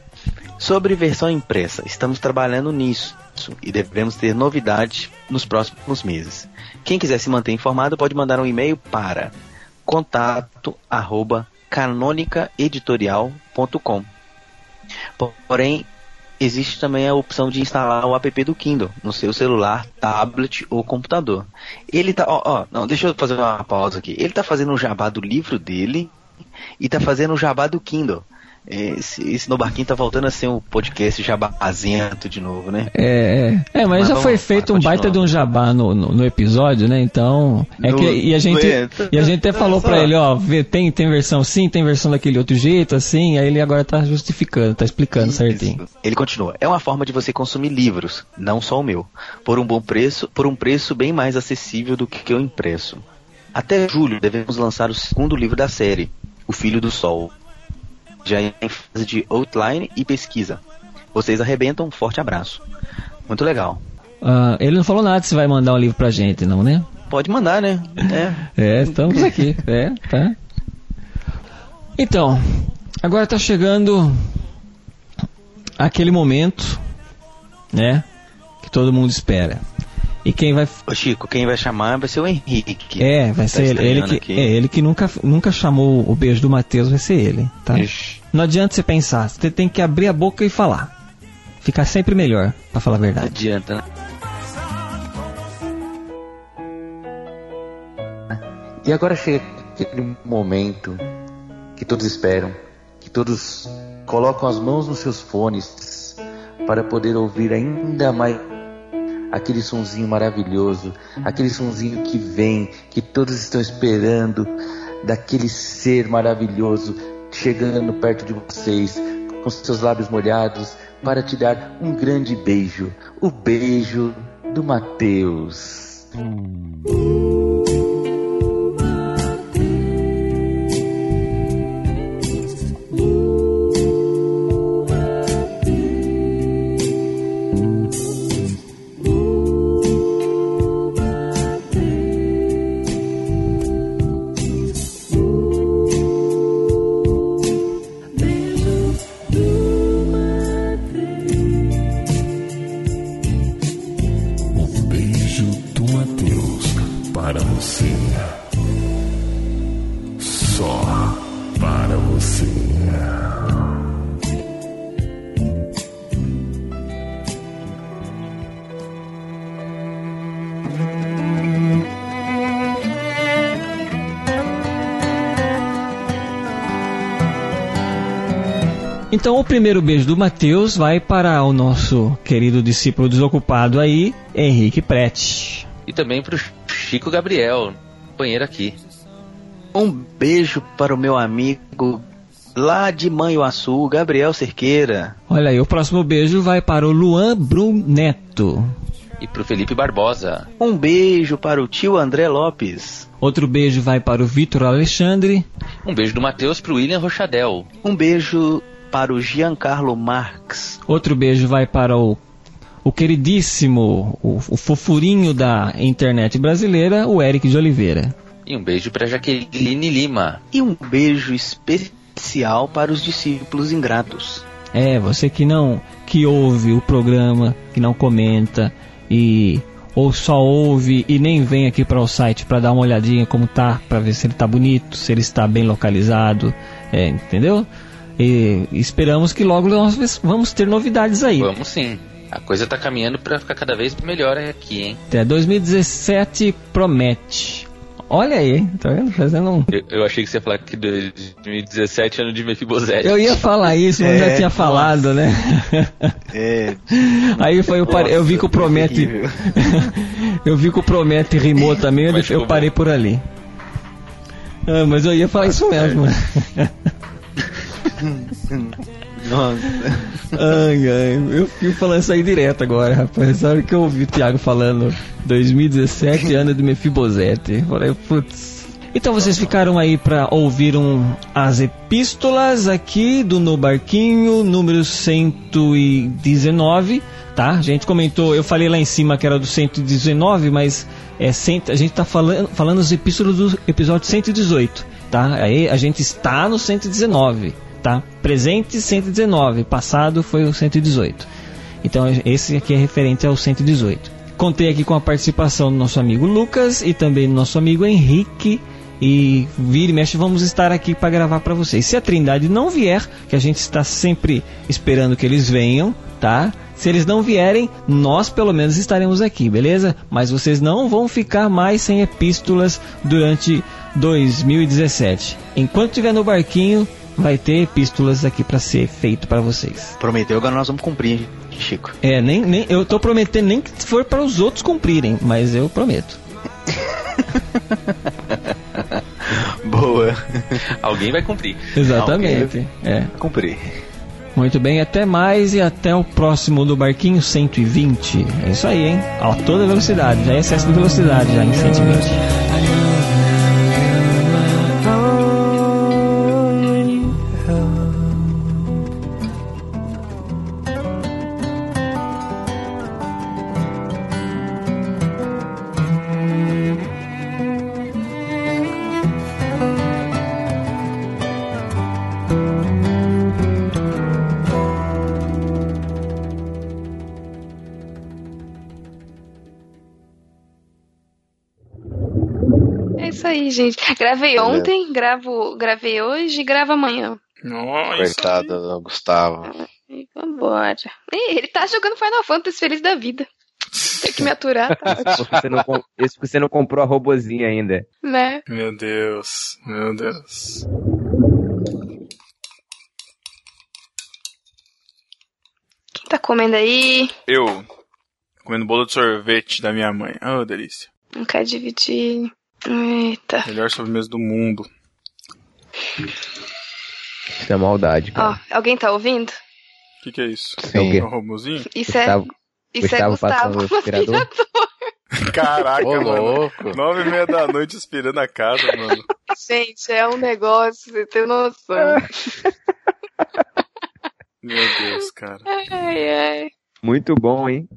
Sobre versão impressa, estamos trabalhando nisso e devemos ter novidade nos próximos meses. Quem quiser se manter informado pode mandar um e-mail para contato arroba canonicaeditorial.com. Porém, existe também a opção de instalar o app do Kindle no seu celular, tablet ou computador. Ele tá, ó, ó, não, deixa eu fazer uma pausa aqui. Ele tá fazendo o jabá do livro dele e tá fazendo o jabá do Kindle. Esse, esse no barquinho tá voltando a ser um podcast jabazento de novo, né? É, é. É, mas, Mas já vamos foi feito um baita de um jabá no, no, no episódio, né? Então. É No- que, e a gente, é, e a gente até falou pra ele, ó, vê, tem, tem versão sim, tem versão daquele outro jeito, assim, aí ele agora tá justificando, tá explicando certinho. Ele continua. É uma forma de você consumir livros, não só o meu, por um bom preço, por um preço bem mais acessível do que o impresso. Até julho devemos lançar o segundo livro da série, O Filho do Sol. Já em fase de outline e pesquisa. Vocês arrebentam, um forte abraço. Muito legal. Ah, ele não falou nada se vai mandar um livro pra gente, não, né? Pode mandar, né? É. É, estamos aqui. É, tá. Então, agora tá chegando aquele momento, né? Que todo mundo espera. E quem vai. Ô Chico, quem vai chamar vai ser o Henrique. É, vai Tá ser ele. Ele que, aqui. é, ele que nunca, nunca chamou o beijo do Matheus, vai ser ele, tá? Não adianta você pensar, você tem que abrir a boca e falar. Ficar sempre melhor, pra falar a Não verdade. adianta, né? E agora chega aquele momento que todos esperam, que todos colocam as mãos nos seus fones para poder ouvir ainda mais aquele sonzinho maravilhoso, aquele sonzinho que vem, que todos estão esperando, daquele ser maravilhoso chegando perto de vocês, com seus lábios molhados, para te dar um grande beijo, o beijo do Mateus. Então o primeiro beijo do Mateus vai para o nosso querido discípulo desocupado aí, Henrique Prete. E também para o Chico Gabriel, companheiro aqui. Um beijo para o meu amigo lá de Manhuaçu, Gabriel Cerqueira. Olha aí, o próximo beijo vai para o Luan Brunetto e pro Felipe Barbosa. Um beijo para o tio André Lopes. Outro beijo vai para o Vitor Alexandre. Um beijo do Matheus pro William Rochadel. Um beijo para o Giancarlo Marx. Outro beijo vai para o, o queridíssimo, o, o fofurinho da internet brasileira, o Eric de Oliveira. E um beijo pra Jaqueline Lima. E um beijo especial para os discípulos ingratos. É, você que não que ouve o programa, que não comenta e ou só ouve e nem vem aqui para o site para dar uma olhadinha como tá, para ver se ele tá bonito, se ele está bem localizado, é, entendeu? E esperamos que logo nós vamos ter novidades aí. Vamos sim. A coisa tá caminhando pra ficar cada vez melhor aqui, hein? Até 2017 promete. Olha aí, tá vendo? Fazendo um. Eu, eu achei que você ia falar que 2017 ano de Mefibosete. Eu ia falar isso, mas É, já tinha falado, né? É. Aí foi eu, parei, eu vi que o Nossa, Promete. eu vi que o Promete rimou também, eu, Mas eu ficou parei por ali. Ah, mas eu ia falar isso mesmo. Nossa. ai, ai, eu fico falando isso aí direto agora, rapaz. Sabe que eu ouvi o Thiago falando 2017, ano do Mefibosete. Falei, putz. Então vocês ficaram aí pra ouvir um, as epístolas aqui do No Barquinho, número 119, tá? A gente comentou, eu falei lá em cima que era do 119, mas é cento, a gente tá falando, falando as epístolas do episódio 118, tá? Aí a gente está no 119, tá? Presente 119, passado foi o 118. Então esse aqui é referente ao 118. Contei aqui com a participação do nosso amigo Lucas e também do nosso amigo Henrique. E vira e mexe, vamos estar aqui para gravar para vocês. Se a Trindade não vier, que a gente está sempre esperando que eles venham, tá? Se eles não vierem, nós pelo menos estaremos aqui, beleza? Mas vocês não vão ficar mais sem epístolas durante 2017. Enquanto estiver no barquinho, vai ter epístolas aqui para ser feito para vocês. Prometeu, agora nós vamos cumprir, Chico. É, nem, nem eu tô prometendo nem que for para os outros cumprirem, mas eu prometo. Boa. Alguém vai cumprir. Exatamente. É. Cumprir. Muito bem, até mais e até o próximo do barquinho 120. É isso aí, hein? A toda velocidade, já é excesso de velocidade já em 120. Gravei ontem, gravo, gravei hoje e gravo amanhã. Nossa. Coitado do Gustavo. E vambora. Ih, ele tá jogando Final Fantasy feliz da vida. Tem que me aturar, tá Isso porque você não, com- isso porque você não comprou a robozinha ainda. né? Meu Deus, meu Deus. Quem tá comendo aí? Eu, comendo bolo de sorvete da minha mãe. Oh, delícia. Não quer dividir. Eita. Melhor sobremesa do mundo. Isso é maldade, Ó, cara. alguém tá ouvindo? O que, que é isso? É o quê? É um robozinho? Isso é. Gustavo, Isso é Gustavo Gustavo. passando o aspirador? Caraca, Ô, mano. louco. Nove e meia da noite aspirando a casa, mano. Gente, é um negócio, você tem noção. Meu Deus, cara. Ai, ai. Muito bom, hein?